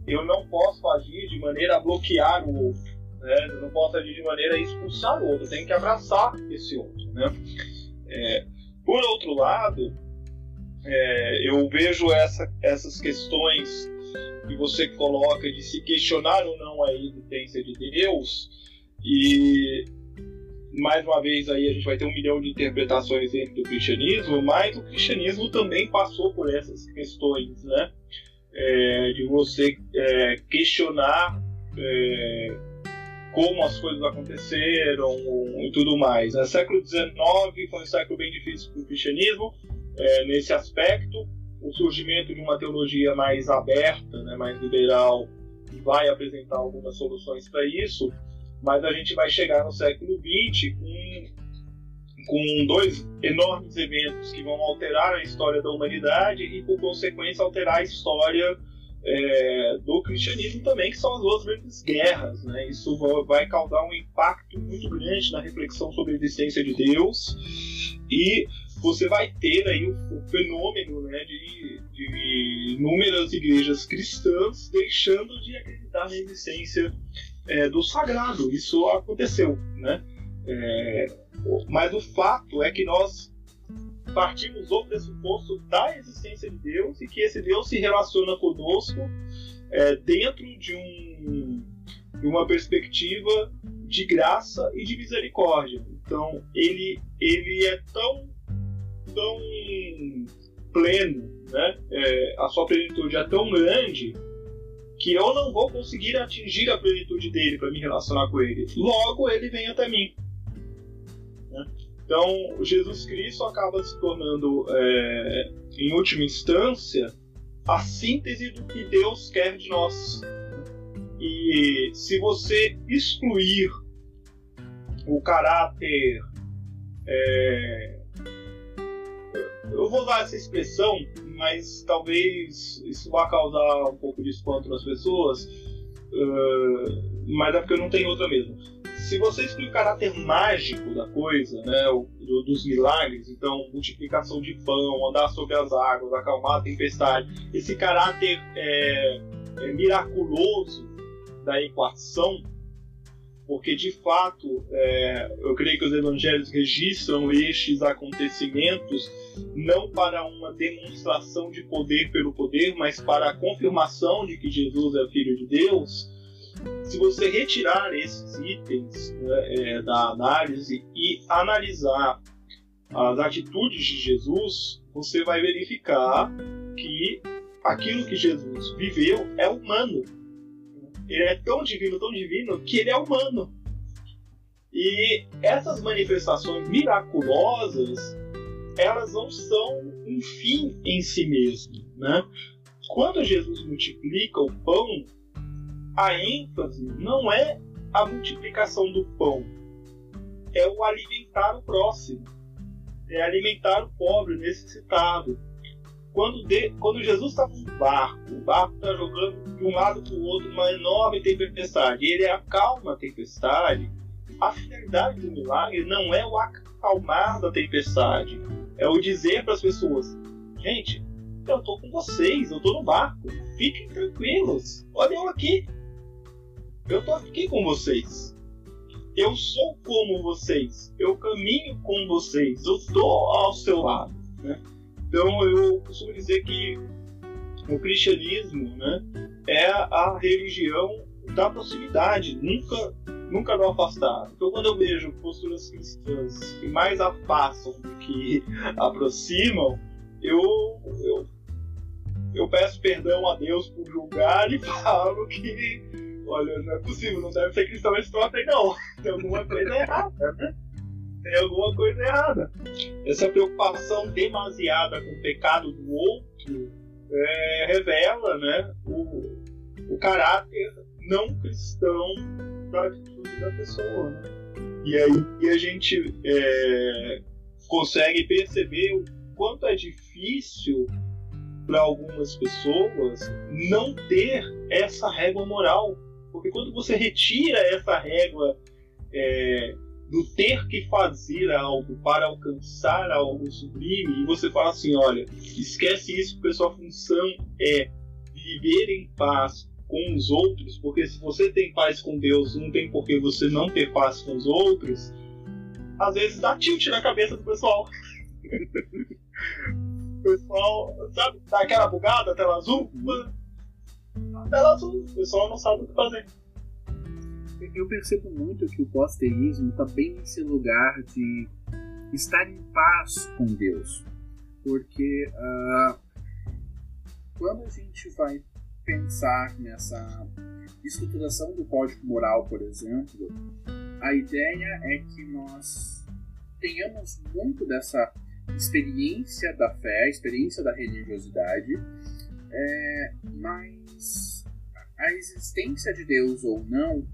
eu não posso agir de maneira a bloquear o outro. Né? Eu não posso agir de maneira a expulsar o outro. Eu tenho que abraçar esse outro. Né? É, por outro lado, é, eu vejo essa, essas questões que você coloca de se questionar ou não a existência de Deus e mais uma vez aí a gente vai ter um milhão de interpretações dentro do cristianismo, mas o cristianismo também passou por essas questões, né? é, de você é, questionar é, como as coisas aconteceram e tudo mais. O século XIX foi um século bem difícil para o cristianismo é, nesse aspecto. O surgimento de uma teologia mais aberta, né, mais liberal, vai apresentar algumas soluções para isso, mas a gente vai chegar no século XX com com dois enormes eventos que vão alterar a história da humanidade e, por consequência, alterar a história é, do cristianismo também, que são as duas grandes guerras. Né? Isso vai causar um impacto muito grande na reflexão sobre a existência de Deus e você vai ter aí o, o fenômeno né, de, de, inúmeras igrejas cristãs deixando de acreditar na existência é, do sagrado. Isso aconteceu, né? É, mas o fato é que nós partimos do pressuposto da existência de Deus e que esse Deus se relaciona conosco é, dentro de, um, de uma perspectiva de graça e de misericórdia. Então, ele, ele é tão, tão pleno, né? É, a sua plenitude é tão grande que eu não vou conseguir atingir a plenitude dele para me relacionar com ele. Logo, ele vem até mim. Né? Então, Jesus Cristo acaba se tornando, é, em última instância, a síntese do que Deus quer de nós. E se você excluir o caráter. É, eu vou usar essa expressão, mas talvez isso vá causar um pouco de espanto nas pessoas, uh, mas é porque eu não tenho outra mesmo. Se você excluir o caráter mágico da coisa, né, do, dos milagres, então multiplicação de pão, andar sobre as águas, acalmar a tempestade, esse caráter é, é, miraculoso da equação, porque de fato é, eu creio que os evangelhos registram estes acontecimentos não para uma demonstração de poder pelo poder, mas para a confirmação de que Jesus é filho de Deus se você retirar esses itens né, é, da análise e analisar as atitudes de Jesus, você vai verificar que aquilo que Jesus viveu é humano. Ele é tão divino, tão divino, que ele é humano. E essas manifestações miraculosas, elas não são um fim em si mesmo. Né? Quando Jesus multiplica o pão, a ênfase não é a multiplicação do pão, é o alimentar o próximo, é alimentar o pobre, o necessitado. Quando, de, quando Jesus está no barco, o barco está jogando de um lado para o outro uma enorme tempestade, e ele acalma a tempestade, a finalidade do milagre não é o acalmar da tempestade, é o dizer para as pessoas: gente, eu estou com vocês, eu estou no barco, fiquem tranquilos, olha eu aqui, eu tô aqui com vocês. eu sou como vocês, eu caminho com vocês, eu estou ao seu lado. Né? Então eu costumo dizer que o cristianismo né, é a religião da proximidade, nunca, nunca do afastar. Então quando eu vejo posturas cristãs que mais afastam do que aproximam, eu, eu, eu peço perdão a Deus por julgar e falo que olha, não é possível, não deve ser cristão esse troço não. Tem alguma coisa errada, né? Tem alguma coisa errada. Essa preocupação demasiada com o pecado do outro é, revela né, o, o caráter não cristão da atitude da pessoa. Né? E aí a gente é, consegue perceber o quanto é difícil para algumas pessoas não ter essa régua moral porque quando você retira essa régua é, do ter que fazer algo para alcançar algo sublime, e você fala assim: olha, esquece isso, porque a sua função é viver em paz com os outros, porque se você tem paz com Deus, não tem por que você não ter paz com os outros. Às vezes dá tilt na cabeça do pessoal. o pessoal, sabe, dá aquela bugada, tela azul. Mano, tela azul. O pessoal não sabe o que fazer. Eu percebo muito que o pós-teísmo está bem nesse lugar de estar em paz com Deus. Porque uh, quando a gente vai pensar nessa estruturação do código moral, por exemplo, a ideia é que nós tenhamos muito dessa experiência da fé, experiência da religiosidade, é, mas a existência de Deus ou não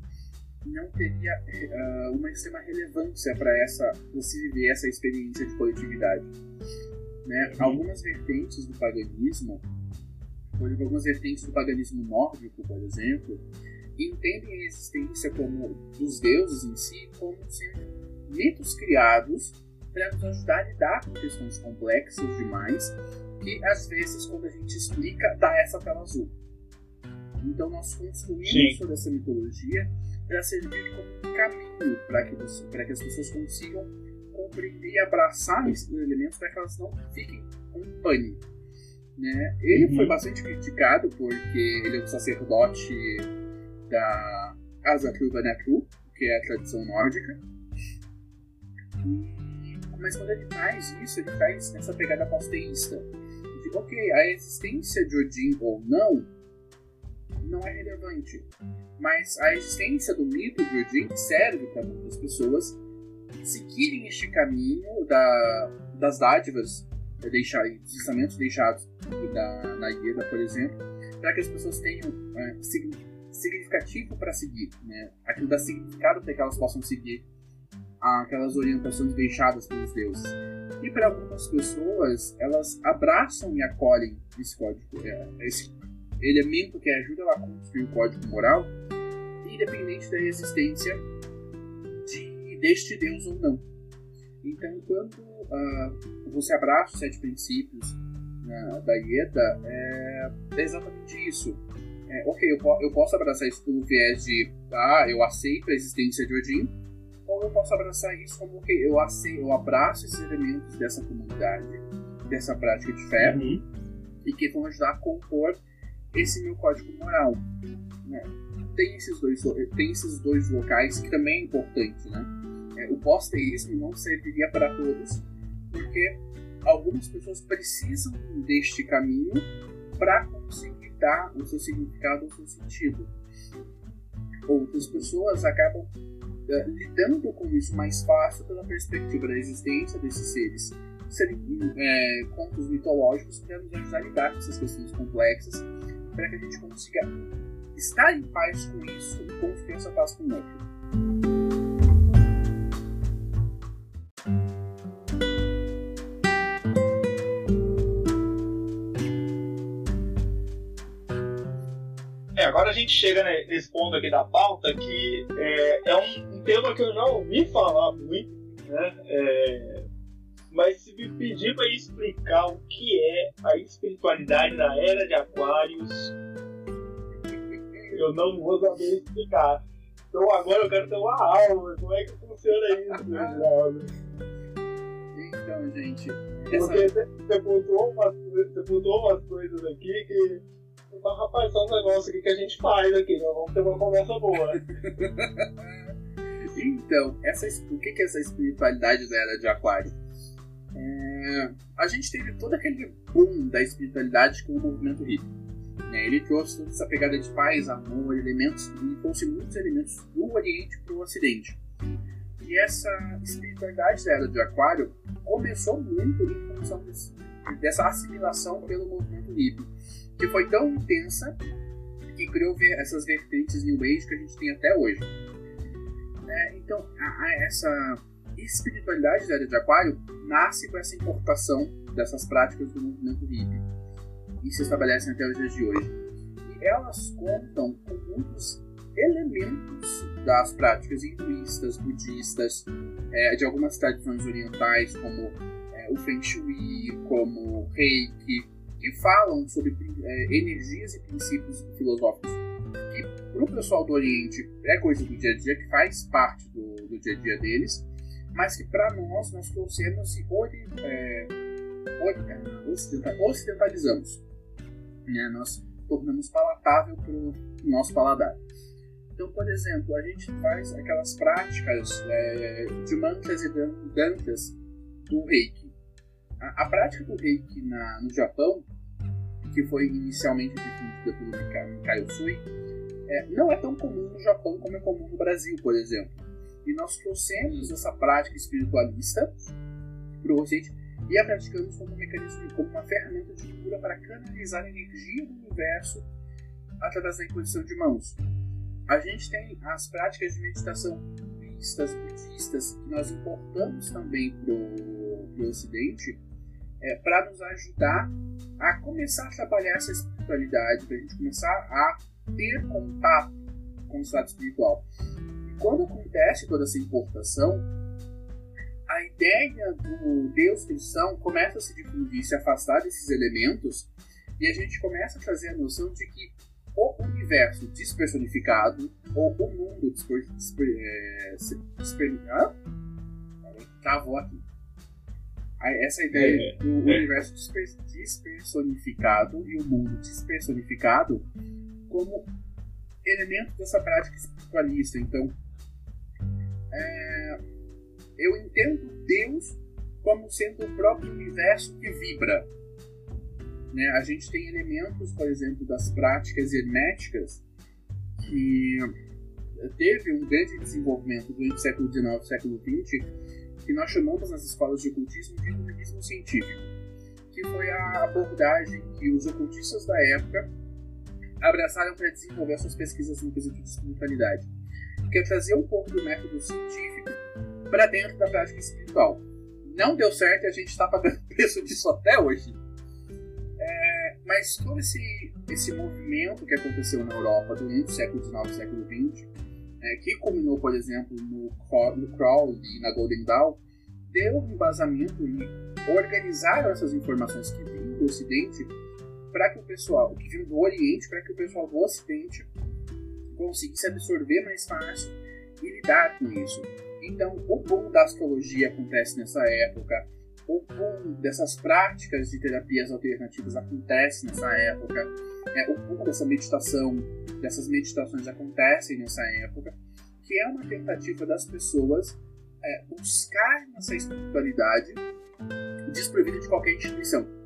não teria uh, uma extrema relevância para essa se viver essa experiência de coletividade. Né? Uhum. Algumas vertentes do paganismo, por exemplo, algumas vertentes do paganismo nórdico, por exemplo, entendem a existência como dos deuses em si como sendo mitos criados para nos ajudar a lidar com questões complexas demais que às vezes quando a gente explica dá essa tela azul. Então nós construímos Sim. toda essa mitologia para servir como um caminho para que, que as pessoas consigam compreender e abraçar esses elementos para que elas não fiquem com pânico. Né? Ele uhum. foi bastante criticado porque ele é um sacerdote da Asatru Vanatru, que é a tradição nórdica. Mas quando ele faz isso, ele faz nessa pegada posteísta. De, ok, a existência de Odin ou não não é relevante. Mas a existência do mito de Odin serve para muitas pessoas seguirem este caminho da, das dádivas, deixar, dos ensinamentos deixados da, na Ieda, por exemplo, para que as pessoas tenham é, significativo para seguir, né? aquilo dá significado para que elas possam seguir aquelas orientações deixadas pelos deuses. E para algumas pessoas, elas abraçam e acolhem esse código, é, esse elemento que ajuda a construir o código moral, independente da existência de, deste Deus ou não. Então, quando uh, você abraça os sete princípios uh, da Ieda, é, é, exatamente isso. É, ok, eu, po eu, posso abraçar isso pelo viés de, ah, eu aceito a existência de Odin, ou eu posso abraçar isso como, ok, eu, aceito, eu abraço esses elementos dessa comunidade, dessa prática de fé, uhum. e que vão ajudar a compor esse meu código moral. Né? Tem, esses dois, tem esses dois locais que também é importante. Né? É, o pós-teísmo não serviria para todos, porque algumas pessoas precisam deste caminho para conseguir dar o seu significado, o seu sentido. Outras pessoas acabam uh, lidando com isso mais fácil pela perspectiva da existência desses seres serem é, contos mitológicos para nos ajudar a lidar com essas questões complexas para que a gente consiga estar em paz com isso e essa paz com o outro. É, agora a gente chega nesse ponto aqui da pauta que é, é um, um, tema que eu já ouvi falar muito, né? É, mas se me pedir para explicar o que é a espiritualidade da era de Aquários, eu não vou saber explicar. Então agora eu quero ter uma aula. Como é que funciona isso, Geraldo? Então, gente. Porque essa... você pontuou umas, você pontuou umas coisas aqui que. Rapaz, só um negócio aqui que a gente faz aqui, nós vamos ter uma conversa boa. então, essa, o que é essa espiritualidade da era de Aquário? É, a gente teve todo aquele boom da espiritualidade com o movimento hippie. Né? Ele trouxe toda essa pegada de paz, amor, elementos, e trouxe muitos elementos do Oriente para o Ocidente. E essa espiritualidade da era de Aquário começou muito em função desse, dessa assimilação pelo movimento hippie, que foi tão intensa que criou essas vertentes New Age que a gente tem até hoje. É, então, a, a essa espiritualidade da era de Aquário nasce com essa importação dessas práticas do movimento hippie e se estabelecem até os dias de hoje. E elas contam com muitos elementos das práticas hinduístas, budistas, é, de algumas tradições orientais, como é, o Feng Shui, como Reiki, que falam sobre é, energias e princípios filosóficos que para o pessoal do Oriente é coisa do dia a dia, que faz parte do, do dia a dia deles, mas que para nós nós trouxemos e ori, é, ori, ocidentalizamos. Né? Nós tornamos palatável para o nosso paladar. Então, por exemplo, a gente faz aquelas práticas é, de mantras e dantas do reiki. A, a, prática do reiki na, no Japão, que foi inicialmente definida pelo Mikao é, não é tão comum no Japão como é comum no Brasil, por exemplo. E nós trouxemos essa prática espiritualista para o Ocidente e a praticamos como um mecanismo, como uma ferramenta de cura para canalizar a energia do universo através da imposição de mãos. A gente tem as práticas de meditação budistas, budistas que nós importamos também para o Ocidente é, para nos ajudar a começar a trabalhar essa espiritualidade, para a gente começar a ter contato com o estado espiritual. Quando acontece toda essa importação, a ideia do Deus cristão começa a se difundir, se afastar desses elementos, e a gente começa a trazer a noção de que o universo despersonificado, ou o mundo desper, desper, é? Travou aqui. Essa ideia é, do é. universo desper, despersonificado e o mundo despersonificado como elemento dessa prática espiritualista. Então, é, eu entendo Deus como sendo o próprio universo que vibra. Né? A gente tem elementos, por exemplo, das práticas herméticas que teve um grande desenvolvimento durante o século XIX e século XX, que nós chamamos nas escolas de ocultismo de iluminismo científico, que foi a abordagem que os ocultistas da época abraçaram para desenvolver suas pesquisas no quesito de espiritualidade que é trazer um pouco do método científico para dentro da prática espiritual. Não deu certo e a gente está pagando preço disso até hoje. É, mas todo esse, esse movimento que aconteceu na Europa durante o século XIX e século XX, é, que culminou, por exemplo, no, no Crowley e na Golden Dawn, deu um embasamento e organizaram essas informações que vinham do Ocidente para que o pessoal, que vinham do Oriente, para que o pessoal do Ocidente conseguisse absorver mais fácil e lidar com isso. Então, o boom da astrologia acontece nessa época, o boom dessas práticas de terapias alternativas acontece nessa época, é, o boom dessa meditação, dessas meditações acontecem nessa época, que é uma tentativa das pessoas é, buscarem essa espiritualidade desprovida de qualquer instituição.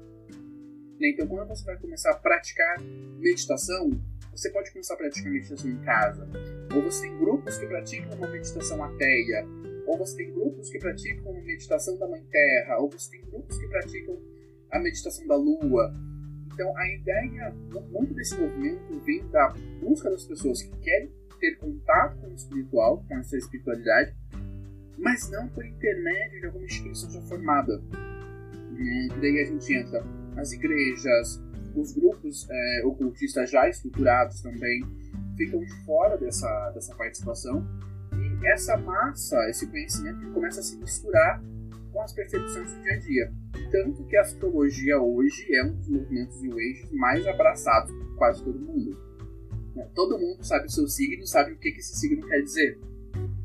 Né, então, quando você vai começar a praticar meditação, você pode começar a praticar meditação em casa. Ou você tem grupos que praticam uma meditação ateia. Ou você tem grupos que praticam uma meditação da Mãe Terra. Ou você tem grupos que praticam a meditação da Lua. Então, a ideia, muito desse movimento vem da busca das pessoas que querem ter contato com o espiritual, com essa espiritualidade, mas não por intermédio de alguma instituição já formada. E daí a gente entra nas igrejas, os grupos é, ocultistas já estruturados também ficam fora dessa, dessa participação e essa massa, esse conhecimento começa a se misturar com as percepções do dia a dia. Tanto que a astrologia hoje é um dos movimentos New Age mais abraçados por quase todo mundo. Né? Todo mundo sabe o seu signo, sabe o que esse signo quer dizer.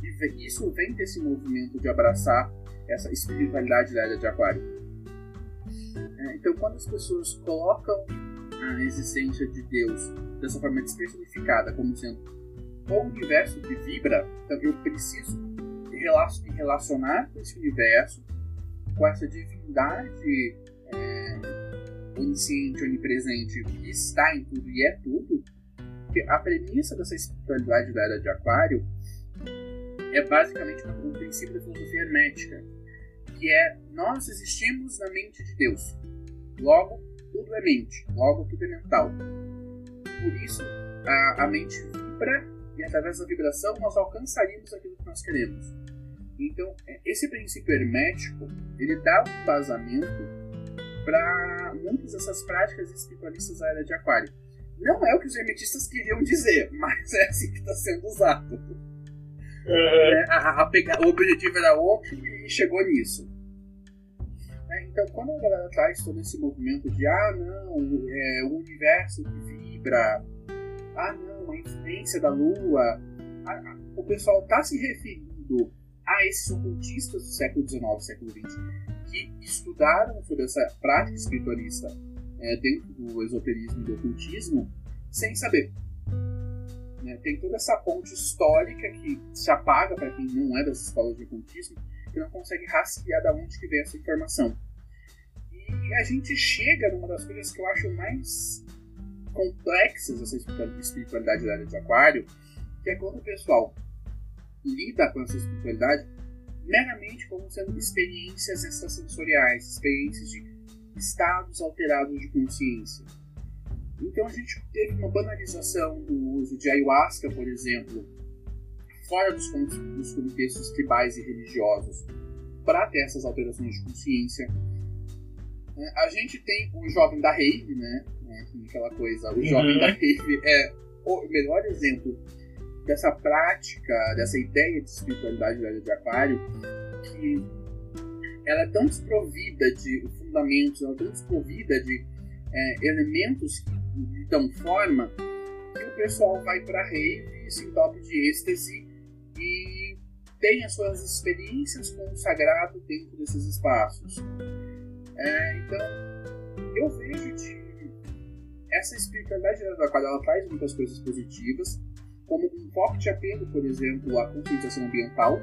E isso vem desse movimento de abraçar essa espiritualidade da era de Aquário. É, então, quando as pessoas colocam a existência de Deus dessa forma despersonificada, como sendo o universo que vibra, então eu preciso me relacionar com esse universo, com essa divindade é, onisciente, onipresente, que está em tudo e é tudo, porque a premissa dessa espiritualidade da era de Aquário é basicamente um princípio da filosofia hermética, que é nós existimos na mente de Deus. Logo, tudo é mente, logo tudo é mental. Por isso, a, a mente vibra e através da vibração nós alcançaríamos aquilo que nós queremos. Então, é, esse princípio hermético, ele dá um vazamento para muitas dessas práticas espiritualistas da era de aquário. Não é o que os hermetistas queriam dizer, mas é assim que está sendo usado. Uhum. É, a, a pegar, o objetivo era outro e chegou nisso. É, então, quando a galera traz todo esse movimento de ah, não, é, o universo que vibra, ah, não, a influência da lua, a, a, o pessoal está se referindo a esses ocultistas do século XIX, século XX, que estudaram sobre essa prática espiritualista é, dentro do esoterismo e do ocultismo sem saber. Né? Tem toda essa ponte histórica que se apaga para quem não é das escolas de ocultismo, que não consegue rastrear da onde que vem essa informação. E a gente chega numa das coisas que eu acho mais complexas dessa espiritualidade da área de aquário, que é quando o pessoal lida com essa espiritualidade meramente como sendo experiências extrasensoriais, experiências de estados alterados de consciência. Então a gente teve uma banalização do uso de ayahuasca, por exemplo, fora dos, dos contextos tribais e religiosos, para ter essas alterações de consciência. A gente tem o jovem da rave, né? É, aquela coisa, o jovem uhum. da rave é o melhor exemplo dessa prática, dessa ideia de espiritualidade velha de aquário, que ela é tão desprovida de fundamentos, ela é tão desprovida de é, elementos que lhe dão forma, que o pessoal vai para rave, se entope de êxtase e tem as suas experiências com o sagrado dentro desses espaços. É, então, eu vejo de essa espiritualidade da qual ela traz muitas coisas positivas, como um forte apelo, por exemplo, à conscientização ambiental,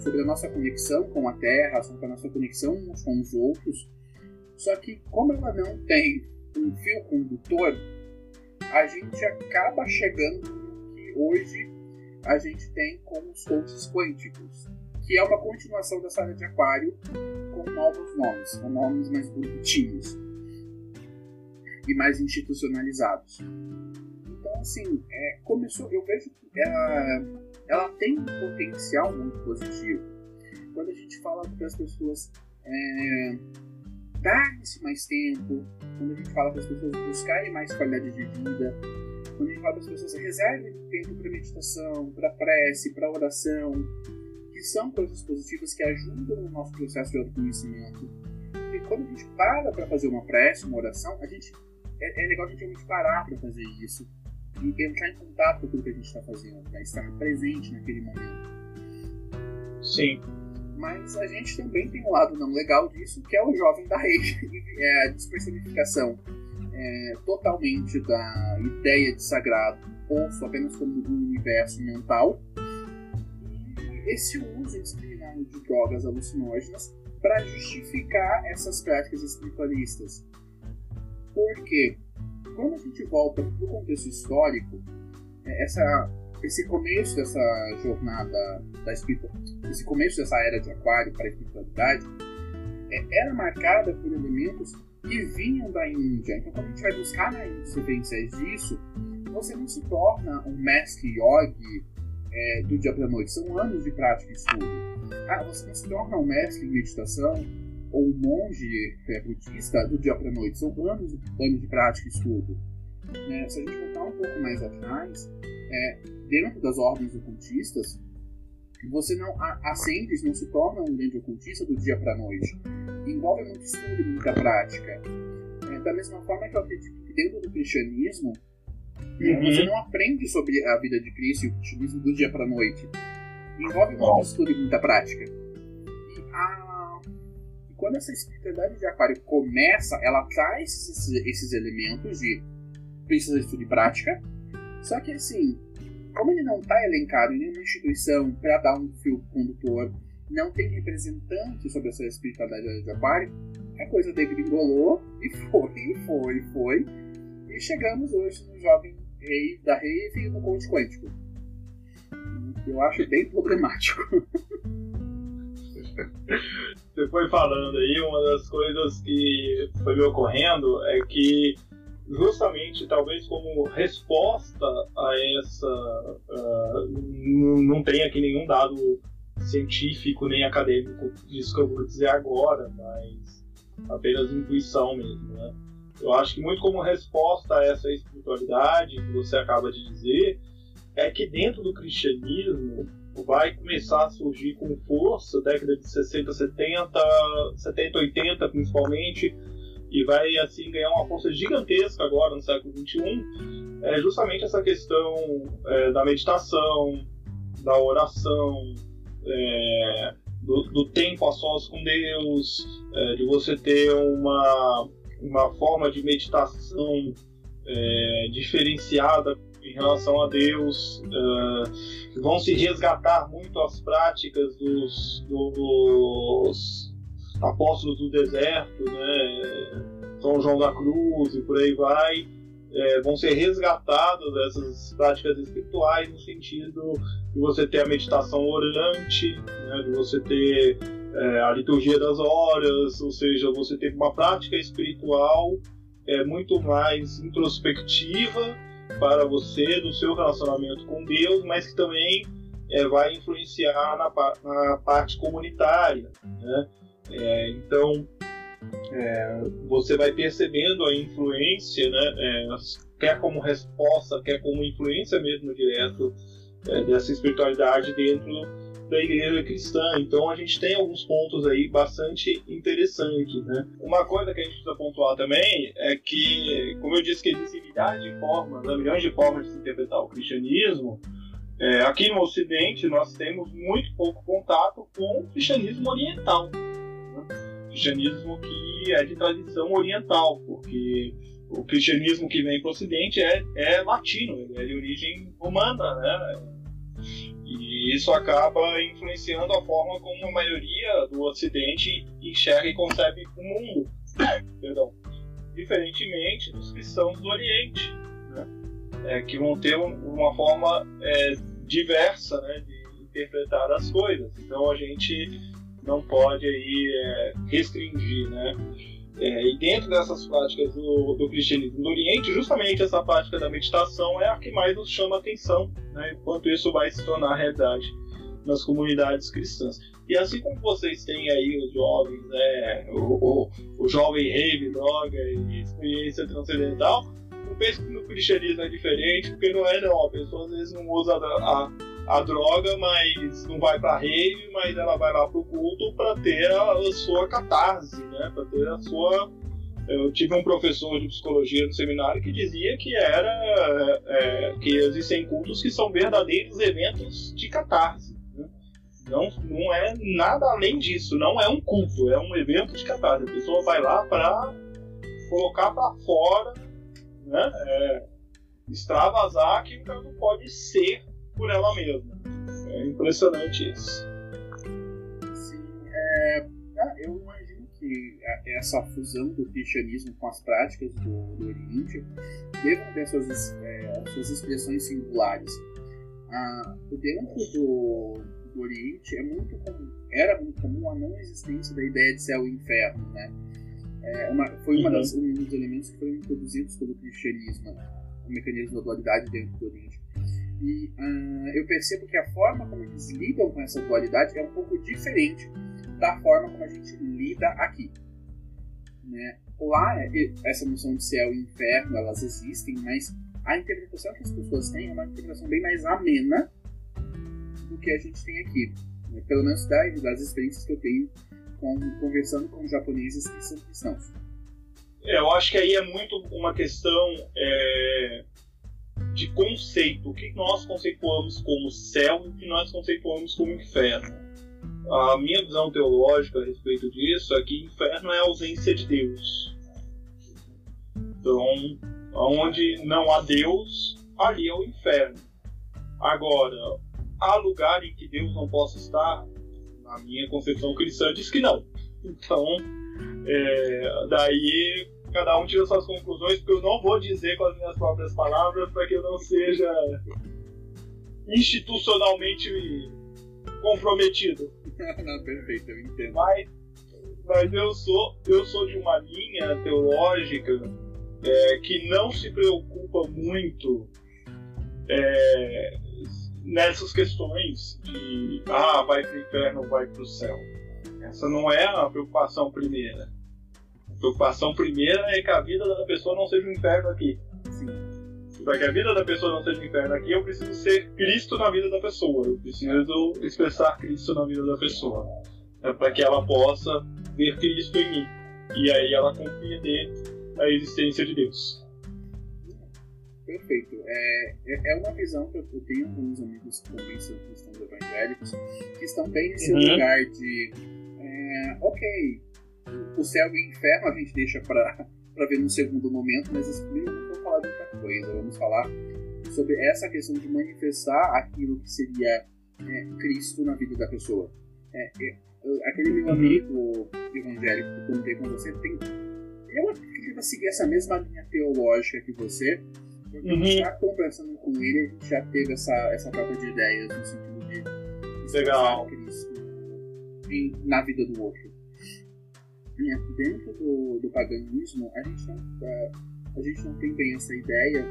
sobre a nossa conexão com a Terra, sobre a nossa conexão uns com os outros. Só que, como ela não tem um fio condutor, a gente acaba chegando no que hoje a gente tem com os coaches quânticos, que é uma continuação dessa área de aquário com novos nomes, com nomes mais bonitinhos e mais institucionalizados assim, é, começou, eu vejo que ela, ela tem um potencial muito positivo. Quando a gente fala para as pessoas é, darem-se mais tempo, quando a gente fala para as pessoas buscarem mais qualidade de vida, quando a gente fala para as pessoas reservem tempo para meditação, para prece, para oração, que são coisas positivas que ajudam no nosso processo de autoconhecimento. E quando a gente para para fazer uma prece, uma oração, a gente é, é legal a gente realmente parar para fazer isso e entrar em contato com aquilo que a gente está fazendo, né? estar presente naquele momento. Sim. Mas a gente também tem um lado não legal disso, que é o jovem da rede, é a despersonificação é, totalmente da ideia de sagrado, ou só apenas como um universo mental, e esse uso indiscriminado de drogas alucinógenas para justificar essas práticas espiritualistas. Por quê? quando a gente volta para o contexto histórico, é, essa, esse começo dessa jornada da esse começo dessa era de aquário para a espiritualidade, é, era marcada por elementos que vinham da Índia. Então, quando a gente vai buscar na Índia referências disso, você não se torna um mestre yogi é, do dia para noite. São anos de prática e estudo. Ah, você não se torna um mestre em meditação ou um monge é, budista do dia para noite. São anos, anos de prática e estudo. Né? Se a gente voltar um pouco mais atrás, é, dentro das ordens ocultistas, você não acende, não se torna um grande ocultista do dia para noite. Envolve muito estudo e muita prática. É, da mesma forma que eu acredito que dentro do cristianismo, Uhum. Você não aprende sobre a vida de Cristo e o cristianismo do dia para noite. Envolve muito estudo e muita prática. E, a... e quando essa espiritualidade de aquário começa, ela traz esses, esses elementos de precisa de estudo e prática. Só que assim, como ele não está elencado em nenhuma instituição para dar um fio condutor, não tem representante sobre essa espiritualidade de aquário, a coisa degringolou e foi, e foi, e foi. E chegamos hoje no jovem rei da Rave e no coach quântico. Eu acho bem problemático. Você foi falando aí, uma das coisas que foi me ocorrendo é que justamente talvez como resposta a essa uh, não tem aqui nenhum dado científico nem acadêmico disso que eu vou dizer agora, mas apenas intuição mesmo, né? Eu acho que muito como resposta a essa espiritualidade que você acaba de dizer, é que dentro do cristianismo vai começar a surgir com força, década de 60, 70, 70, 80 principalmente, e vai assim ganhar uma força gigantesca agora no século 21, é justamente essa questão é, da meditação, da oração, é, do, do, tempo a sós com Deus, é, de você ter uma, uma forma de meditação é, diferenciada em relação a Deus, uh, vão se resgatar muito as práticas dos, dos apóstolos do deserto, né? São João da Cruz e por aí vai, é, vão ser resgatadas essas práticas espirituais no sentido de você ter a meditação orante, né? de você ter é, a liturgia das horas, ou seja, você ter uma prática espiritual é, muito mais introspectiva para você, do seu relacionamento com Deus, mas que também é, vai influenciar na, na parte comunitária. Né? É, então, é, você vai percebendo a influência, né, é, quer como resposta, quer como influência mesmo direto é, dessa espiritualidade dentro da igreja cristã. Então a gente tem alguns pontos aí bastante interessantes, né? Uma coisa que a gente precisa pontuar também é que, como eu disse que existem milhares de formas, né, milhões de formas de se interpretar o cristianismo, é, aqui no Ocidente nós temos muito pouco contato com o cristianismo oriental. Cristianismo que é de tradição oriental, porque o cristianismo que vem para o Ocidente é, é latino, é de origem romana, né? E isso acaba influenciando a forma como a maioria do Ocidente enxerga e concebe o mundo. Perdão. Diferentemente dos cristãos do Oriente, né? é, que vão ter uma forma é, diversa né, de interpretar as coisas. Então a gente não pode aí é, restringir, né? É, e dentro dessas práticas do, do, cristianismo do Oriente, justamente essa prática da meditação é a que mais nos chama atenção, né, enquanto isso vai se tornar realidade nas comunidades cristãs. E assim como vocês têm aí os jovens, né, o, o, o jovem rave, droga e experiência transcendental, eu penso que no cristianismo é diferente, porque não é não, a pessoa às vezes não usa a, a a droga, mas não vai para rave, mas ela vai lá pro culto para ter a, a, sua catarse, né? Para ter a sua. Eu tive um professor de psicologia no seminário que dizia que era é, que existem cultos que são verdadeiros eventos de catarse. Né? Não, não é nada além disso. Não é um culto, é um evento de catarse. A pessoa vai lá para colocar para fora, né? É, extravasar aquilo que ela não pode ser por ela mesma. É impressionante isso. Sim, é, ah, eu imagino que essa fusão do cristianismo com as práticas do, do Oriente devam ter suas, é, suas expressões singulares. Ah, dentro do, do Oriente é muito comum, era muito comum a não existência da ideia de céu e inferno, né? É uma, foi uma uhum. das, um dos elementos que foram introduzidos pelo cristianismo, o mecanismo da dualidade dentro do Oriente. Uh, eu percebo que a forma como eles lidam com essa dualidade é um pouco diferente da forma como a gente lida aqui. Né? Lá, essa noção de céu e inferno, elas existem, mas a interpretação que as pessoas têm é uma interpretação bem mais amena do que a gente tem aqui. Né? Pelo menos das, das experiências que eu tenho com, conversando com japoneses que são cristãos. É, eu acho que aí é muito uma questão é de conceito, o que nós conceituamos como céu e o que nós conceituamos como inferno. A minha visão teológica a respeito disso é que inferno é a ausência de Deus. Então, onde não há Deus, ali é o inferno. Agora, há lugar em que Deus não possa estar? Na minha concepção cristã diz que não. Então, é, daí cada um tira suas conclusões, porque eu não vou dizer com as minhas próprias palavras para que eu não seja institucionalmente comprometido. não, perfeito, eu entendo. Mas, mas eu sou eu sou de uma linha teológica é, que não se preocupa muito é, nessas questões de ah, vai para o inferno ou vai para o céu. Essa não é a preocupação primeira. Preocupação primeira é que a vida da pessoa não seja um inferno aqui. Para que a vida da pessoa não seja um inferno aqui, eu preciso ser Cristo na vida da pessoa. Eu preciso expressar Cristo na vida da pessoa. É para que ela possa ver Cristo em mim. E aí ela compreender a existência de Deus. Perfeito. É, é, é uma visão que eu tenho com os amigos que também são cristãos evangélicos, que estão bem nesse uhum. lugar de. É, ok, o céu e o inferno a gente deixa para ver num segundo momento, mas esse primeiro vamos falar de outra coisa. Vamos falar sobre essa questão de manifestar aquilo que seria é, Cristo na vida da pessoa. É, é, aquele meu uhum. amigo evangélico que eu contei com você tem. Eu acredito que ele vai seguir essa mesma linha teológica que você, porque uhum. já conversando com ele, a gente já teve essa, essa troca de ideias no sentido de Legal. Cristo em, na vida do outro. E dentro do, do paganismo, a gente, não, a gente não tem bem essa ideia.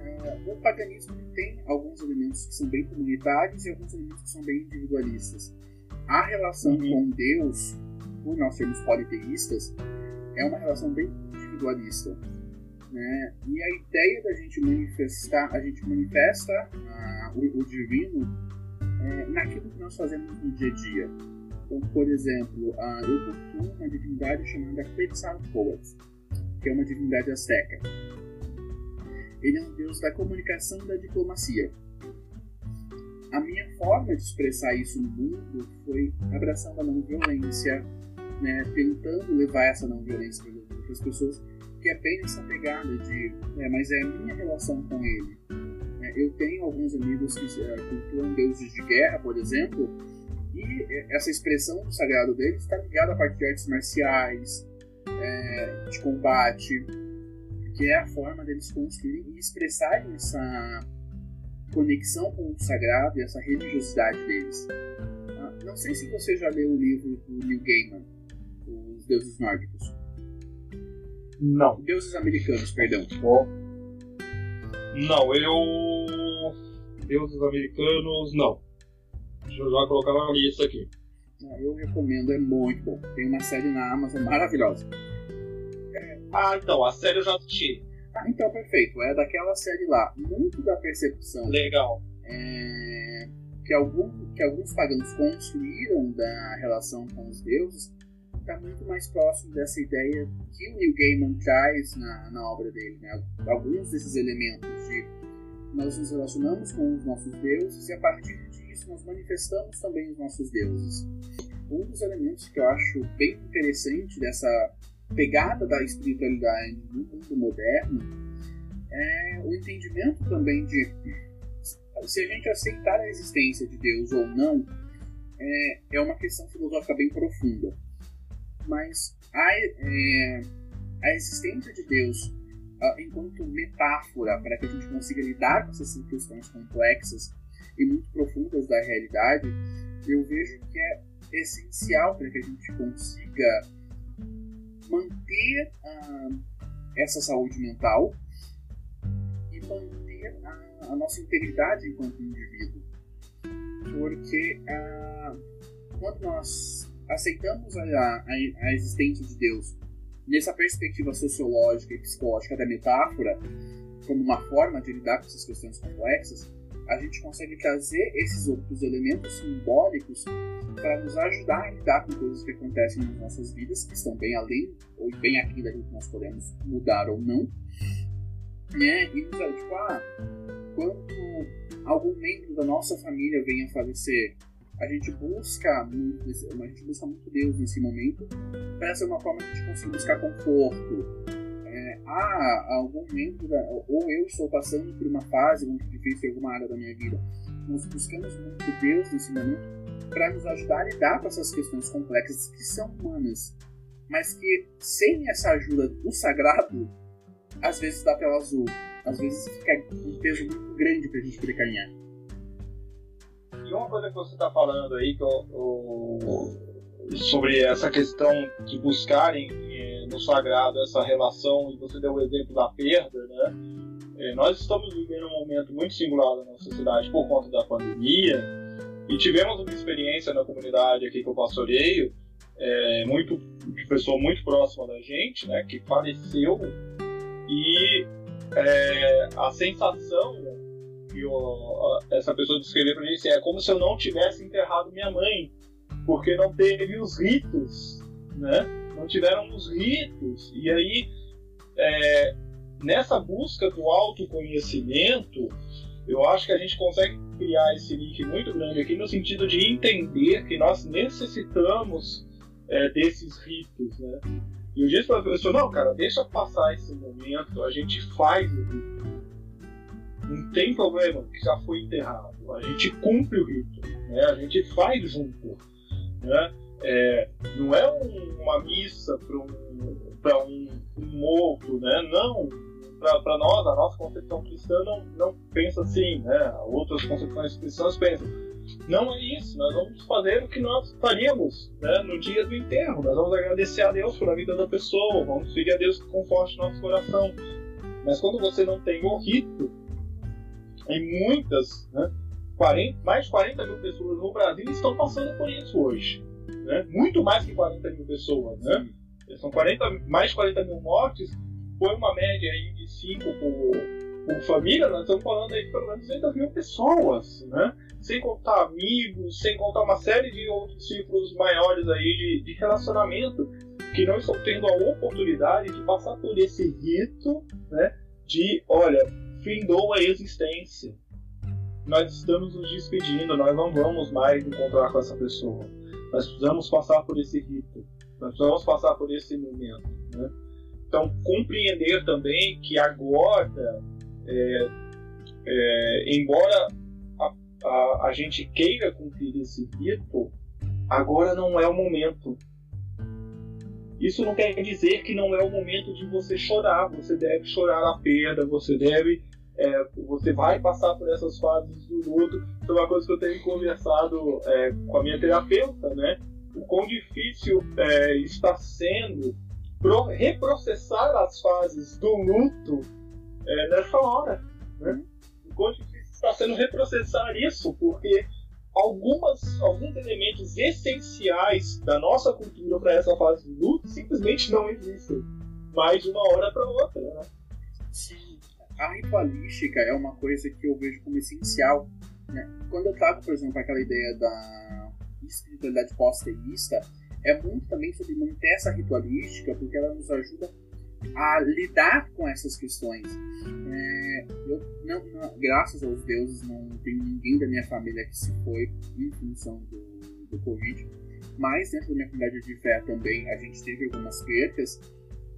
Uh, o paganismo tem alguns elementos que são bem comunitários e alguns elementos que são bem individualistas. A relação uhum. com Deus, por nós sermos politeístas, é uma relação bem individualista. Né? E a ideia da gente manifestar, a gente manifesta uh, o, o, divino é, naquilo que nós fazemos no dia a dia. Então, por exemplo, uh, eu cultuo uma divindade chamada Quetzalcoatl, que é uma divindade azteca. Ele é um deus da comunicação e da diplomacia. A minha forma de expressar isso no mundo foi abraçando a não violência, né, tentando levar essa não violência para outras pessoas que é bem essa pegada de, é, mas é a minha relação com ele. Eu tenho alguns amigos que é, cultuam deuses de guerra, por exemplo, e essa expressão do sagrado deles está ligada a parte de artes marciais, é, de combate, que é a forma deles construírem e expressarem essa conexão com o sagrado e essa religiosidade deles. Ah, não sei se você já leu o livro do Neil Gaiman, Os Deuses Nórdicos. Não. Deuses americanos, perdão. Não, eu. Deuses americanos, não. Eu já colocar na lista aqui. Eu recomendo, é muito bom. Tem uma série na Amazon maravilhosa. Ah, então, a série eu já assisti. Ah, então, perfeito. É daquela série lá. Muito da percepção. Legal. É, que, algum, que alguns pagãos construíram da relação com os deuses está muito mais próximo dessa ideia que o Neil Gaiman traz na, na obra dele. Né? Alguns desses elementos de nós nos relacionamos com os nossos deuses e a partir disso nós manifestamos também os nossos deuses. Um dos elementos que eu acho bem interessante dessa pegada da espiritualidade no mundo moderno é o entendimento também de se a gente aceitar a existência de Deus ou não é, é uma questão filosófica bem profunda mas a, é, a existência de Deus uh, enquanto metáfora para que a gente consiga lidar com essas questões complexas e muito profundas da realidade, eu vejo que é essencial para que a gente consiga manter essa saúde mental e manter a, a, nossa integridade enquanto indivíduo. Porque uh, quando nós aceitamos a, a, a existência de Deus nessa perspectiva sociológica e psicológica da metáfora, como uma forma de lidar com essas questões complexas, a gente consegue trazer esses outros elementos simbólicos para nos ajudar a lidar com coisas que acontecem nas nossas vidas, que estão bem além ou bem aqui daquilo que nós podemos mudar ou não, né? E nos tipo, ah, quando algum membro da nossa família venha falecer, a gente busca muito, a gente busca muito Deus nesse momento para ser uma forma que a gente consiga buscar conforto. Ah, algum da, ou eu estou passando por uma fase muito difícil em alguma área da minha vida. Nós buscamos muito Deus nesse momento para nos ajudar a lidar com essas questões complexas que são humanas, mas que sem essa ajuda do sagrado, às vezes dá tela azul, às vezes fica um peso muito grande para a gente poder caminhar. E uma coisa que você está falando aí que eu, eu, sobre essa questão de buscarem sagrado essa relação, e você deu o exemplo da perda, né? Eh, nós estamos vivendo um momento muito singular na nossa sociedade por conta da pandemia e tivemos uma experiência na comunidade aqui que eu pastoreio, é, muito, de pessoa muito próxima da gente, né, que faleceu e é, a sensação que o, essa pessoa descreveu para gente é como se eu não tivesse enterrado minha mãe, porque não teve os ritos, né? Não tiveram os ritos. E aí, é, nessa busca do autoconhecimento, eu acho que a gente consegue criar esse link muito grande aqui no sentido de entender que nós necessitamos é, desses ritos, né? E o dia para a pessoa, não, cara, deixa passar esse momento, a gente faz o rito. Não tem problema que já foi enterrado. A gente cumpre o rito, né? a gente faz junto. Né? É, não é um, uma missa para um, um, um morto, né? não. Para nós, a nossa concepção cristã não, não pensa assim, né? outras concepções cristãs pensam não é isso, nós vamos fazer o que nós faríamos né, no dia do enterro. Nós vamos agradecer a Deus pela vida da pessoa, vamos pedir a Deus que conforte nosso coração. Mas quando você não tem o rito, em muitas, né, 40, mais de 40 mil pessoas no Brasil estão passando por isso hoje. Né? Muito mais que 40 mil pessoas. Né? São 40, mais de 40 mil mortes, foi uma média aí de 5 por, por família, nós estamos falando aí de pelo menos 200 mil pessoas. Né? sem contar amigos, sem contar uma série de outros círculos maiores aí de, de relacionamento que não estão tendo a oportunidade de passar por esse rito, né, de, olha, findou a existência. Nós estamos nos despedindo, nós não vamos mais encontrar com essa pessoa. Nós precisamos passar por esse rito. Nós precisamos passar por esse momento. Né? Então, compreender também que agora, é, é, embora a, a gente queira cumprir esse rito, agora não é o momento. Isso não quer dizer que não é o momento de você chorar. Você deve chorar a perda, você deve. É, você vai passar por essas fases do luto. Isso é uma coisa que eu tenho conversado é, com a minha terapeuta, né? O quão difícil é, está sendo pro, reprocessar as fases do luto é, nessa hora. Né? O quão difícil está sendo reprocessar isso, porque algumas, alguns elementos essenciais da nossa cultura para essa fase de luto simplesmente não existem mais de uma hora para outra. Né? Sim. A ritualística é uma coisa que eu vejo como essencial. Né? Quando eu trago, por exemplo, aquela ideia da espiritualidade pós-teísta, é muito também sobre manter essa ritualística, porque ela nos ajuda a lidar com essas questões. É, eu, não, não, graças aos deuses, não tenho ninguém da minha família que se foi em função do, do Covid, mas dentro da minha comunidade de fé também a gente teve algumas percas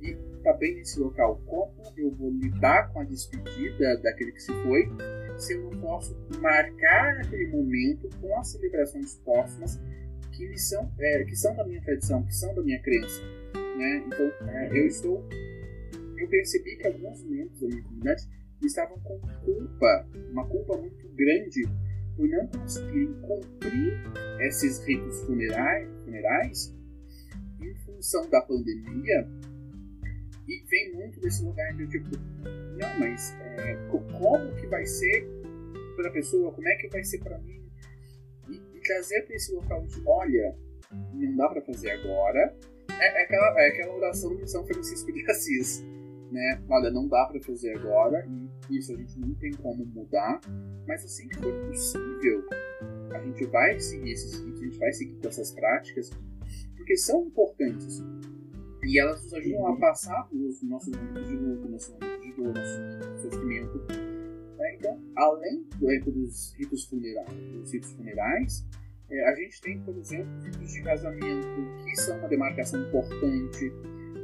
e tá bem nesse local. Como eu vou lidar com a despedida daquele que se foi se eu não posso marcar aquele momento com as celebrações próximas que são, é, que são da minha tradição, que são da minha crença? Né? Então, é, eu estou eu percebi que alguns membros da minha comunidade estavam com culpa, uma culpa muito grande, por não conseguirem cumprir esses ritos funerais, funerais em função da pandemia. E vem muito desse lugar de tipo, não, mas é, como que vai ser para a pessoa, como é que vai ser para mim? E, e trazer para esse local de, olha, não dá para fazer agora. É, é, aquela, é aquela oração de São Francisco de Assis né? Olha, não dá para fazer agora e isso a gente não tem como mudar, mas assim que for possível, a gente vai seguir esses a gente vai seguir com essas práticas, porque são importantes e elas nos ajudam a passar os nossos momentos de luto, nossos momentos de o nosso sofrimento. Né? Então, além do rito dos ritos funerais, dos ritos funerais é, a gente tem, por exemplo, os ritos de casamento, que são uma demarcação importante,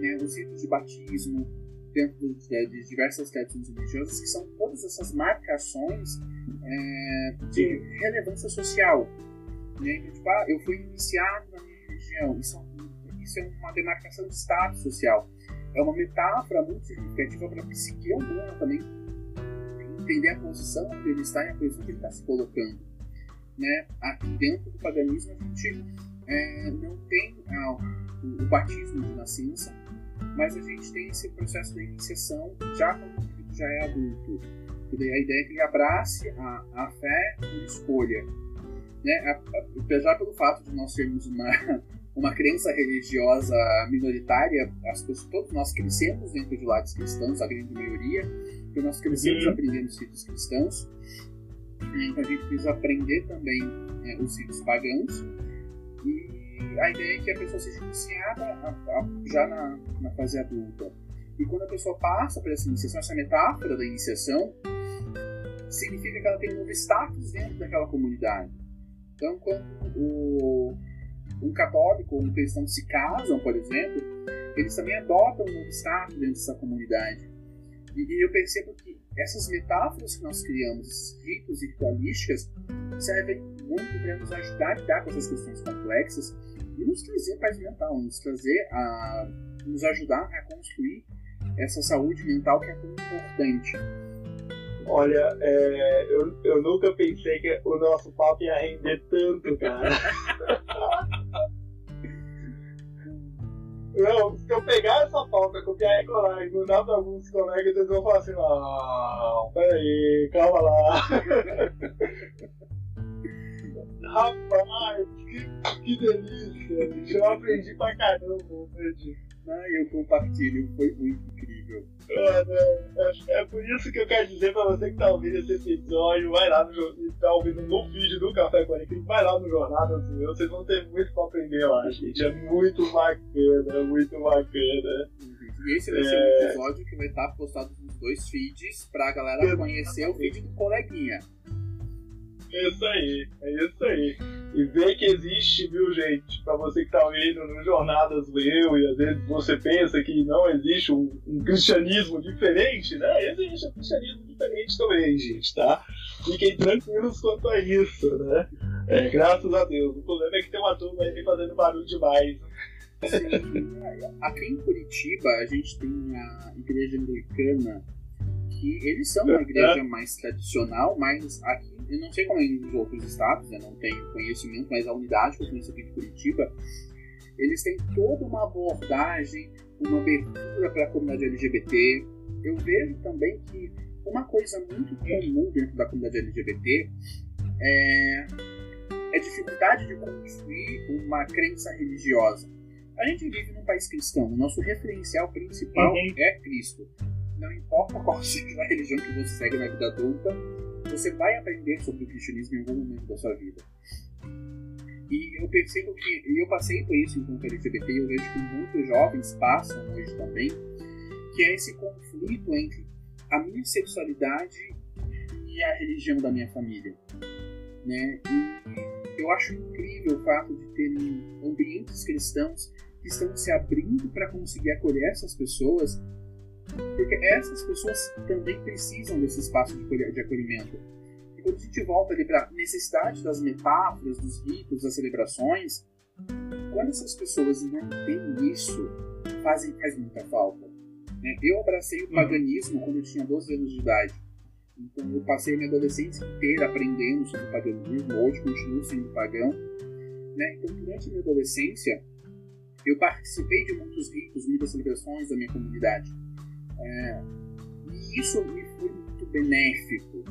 né? os ritos de batismo, dentro de, de diversas tradições religiosas, que são todas essas marcações é, de relevância social. Né? Então, tipo, ah, eu fui iniciado na minha religião, isso, é isso é uma demarcação de status social. É uma metáfora muito significativa para a psique humana também entender a posição onde ele está e a posição que ele está se colocando. Né? Aqui dentro do paganismo a gente é, não tem ah, o, o batismo de nascença, mas a gente tem esse processo da iniciação já quando o indivíduo já é adulto. A ideia é que ele abrace a, a fé por escolha. Né? Apesar pelo fato de nós termos uma, uma crença religiosa minoritária, as pessoas, todos nós crescemos dentro de lados cristãos, a grande maioria, porque nós crescemos uhum. aprendendo os ritos cristãos, então a gente precisa aprender também é, os ritos pagãos, e a ideia é que a pessoa seja iniciada a, a, já na, na fase adulta. E quando a pessoa passa por essa iniciação, essa metáfora da iniciação, significa que ela tem um novo status dentro daquela comunidade. Então, quando o, um católico ou um cristão se casam, por exemplo, eles também adotam um novo status dentro dessa comunidade. E, e eu percebo que essas metáforas que nós criamos, esses ritos e ritualísticas, servem muito para nos ajudar a lidar com essas questões complexas e nos trazer paz mental, nos trazer a nos ajudar a construir essa saúde mental que é tão importante. Olha, é, eu, eu nunca pensei que o nosso papo ia render tanto, cara. Não, se eu pegar essa pauta, copiar e colar e mandar pra alguns colegas, eles vão falar assim, não, peraí, calma lá. Rapaz, que, que delícia! Eu aprendi pra caramba, Fred. Ah, eu compartilho, foi muito é, é, por isso que eu quero dizer pra você que tá ouvindo esse episódio, vai lá no tá ouvindo no vídeo do Café com Alecrim, vai lá no Jornadas Meu, vocês vão ter muito pra aprender lá, gente. É muito bacana, muito bacana. E esse vai é... ser um é. episódio que vai estar postado nos dois feeds pra galera conhecer o vídeo do coleguinha. É isso aí, é isso aí. E ver que existe, viu, gente? Pra você que tá ouvindo no Jornadas do Eu, e às vezes você pensa que não existe um, um cristianismo diferente, né? Existe um cristianismo diferente também, gente, tá? Fiquem tranquilos quanto a isso, né? É, graças a Deus. O problema é que tem uma turma aí fazendo barulho demais. Sim. Aqui em Curitiba, a gente tem a igreja anglicana, que eles são uma igreja mais tradicional, mas aqui eu não sei como é nos outros estados, eu não tenho conhecimento, mas a unidade que eu conheço aqui de Curitiba, eles têm toda uma abordagem, uma abertura para a comunidade LGBT. Eu vejo também que uma coisa muito comum dentro da comunidade LGBT é a é dificuldade de construir uma crença religiosa. A gente vive num país cristão, o nosso referencial principal uhum. é Cristo. Não importa qual seja a religião que você segue na vida adulta, você vai aprender sobre o cristianismo em algum momento da sua vida. E eu percebo que, e eu passei por isso enquanto LGBT, e eu vejo que muitos jovens passam hoje também, que é esse conflito entre a minha sexualidade e a religião da minha família. Né? E eu acho incrível o fato de terem ambientes cristãos que estão se abrindo para conseguir acolher essas pessoas porque essas pessoas também precisam desse espaço de acolhimento. E quando a gente volta ali para a necessidade das metáforas, dos ritos, das celebrações, quando essas pessoas não têm isso, fazem, faz muita falta. Né? Eu abracei o uhum. paganismo quando eu tinha 12 anos de idade. Então eu passei minha adolescência inteira aprendendo sobre o paganismo, hoje continuo sendo pagão. Né? Então durante a minha adolescência, eu participei de muitos ritos, muitas celebrações da minha comunidade. É, e isso me foi muito benéfico.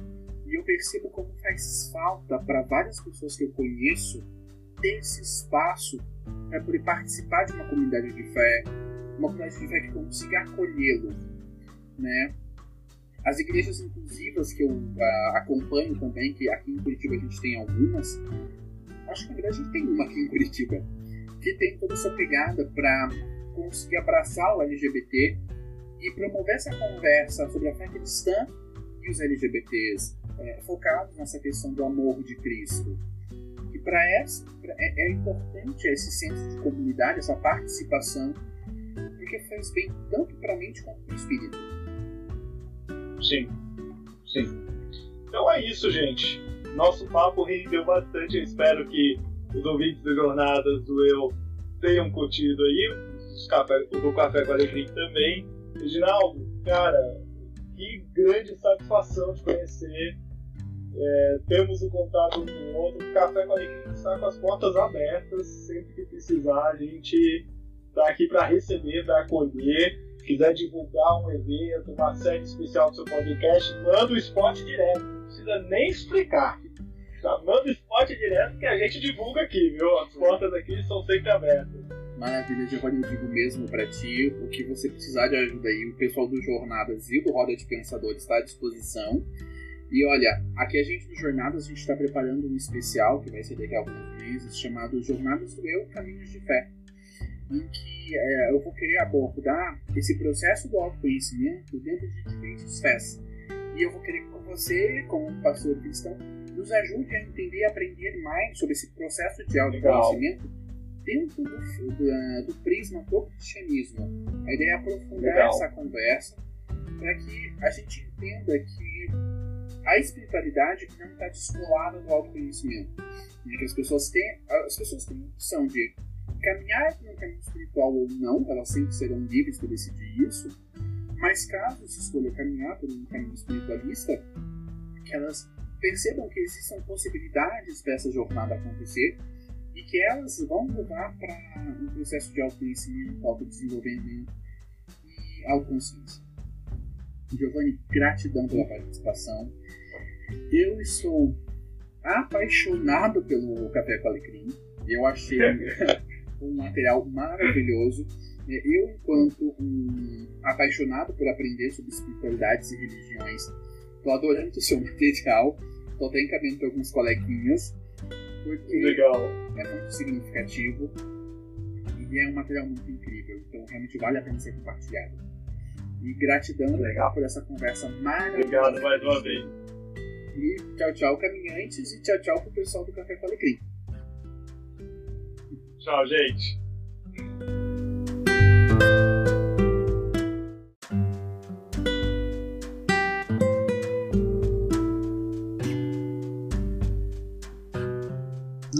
E eu percebo como faz falta para várias pessoas que eu conheço ter esse espaço para poder participar de uma comunidade de fé, uma comunidade de fé que consiga acolhê-lo, né? As igrejas inclusivas que eu uh, acompanho também, que aqui em Curitiba a gente tem algumas, acho que na verdade a gente tem uma aqui em Curitiba, que tem toda essa pegada para conseguir abraçar o LGBT e promover essa conversa sobre a fé cristã e os LGBTs, é, focados nessa questão do amor de Cristo. E para essa é, é importante esse senso de comunidade, essa participação, porque faz bem tanto para a mente quanto para o espírito. Sim, sim. Então é isso, gente. Nosso papo rendeu bastante. Eu espero que os ouvintes do Jornadas do Eu tenham curtido aí. Os café, o do Café com Alegria também. Reginaldo, cara, que grande satisfação te conhecer. É, temos o contato um com o outro. O Café com Alegria está com as portas abertas. Sempre que precisar, a gente está aqui para receber, para acolher. Quiser divulgar um evento, uma série especial do seu podcast, manda o spot direto. Não precisa nem explicar. Já manda o spot direto que a gente divulga aqui, viu? As portas aqui são sempre abertas. Maravilha, Giovanni, eu digo mesmo para ti, o que você precisar de ajuda aí, o pessoal do Jornadas e do Roda de Pensadores está à disposição. E olha, aqui a gente no Jornadas, a gente está preparando um especial que vai ser daqui a alguns meses, chamado Jornadas do Eu, Caminhos de Fé, em que é, eu vou querer abordar esse processo do autoconhecimento dentro de diferentes fés. E eu vou querer que você, como pastor cristão, nos ajude a entender e aprender mais sobre esse processo de autoconhecimento Legal dentro do, do, do, prisma do cristianismo. A ideia é aprofundar Legal. essa conversa para que a gente entenda que a espiritualidade não está descolada do autoconhecimento. E que as pessoas têm, as pessoas têm a opção de caminhar no caminho espiritual ou não, elas sempre serão livres para decidir isso, mas caso se escolha caminhar por um caminho espiritualista, que elas percebam que existem possibilidades para essa jornada acontecer e que elas vão levar para um processo de autoconhecimento, autodesenvolvimento e autoconsciência. Giovanni, gratidão pela participação. Eu estou apaixonado pelo Café com Alecrim. Eu achei um material maravilhoso. Eu, enquanto um apaixonado por aprender sobre espiritualidades e religiões, estou adorando o seu material. Estou até encaminhando para alguns coleguinhas porque Legal. é muito significativo e é um material muito incrível, então realmente vale a pena ser compartilhado. E gratidão Legal. por essa conversa maravilhosa. Obrigado mais uma vez. E tchau, tchau, caminhantes, e tchau, tchau pro pessoal do Café com Alecrim. Tchau, gente.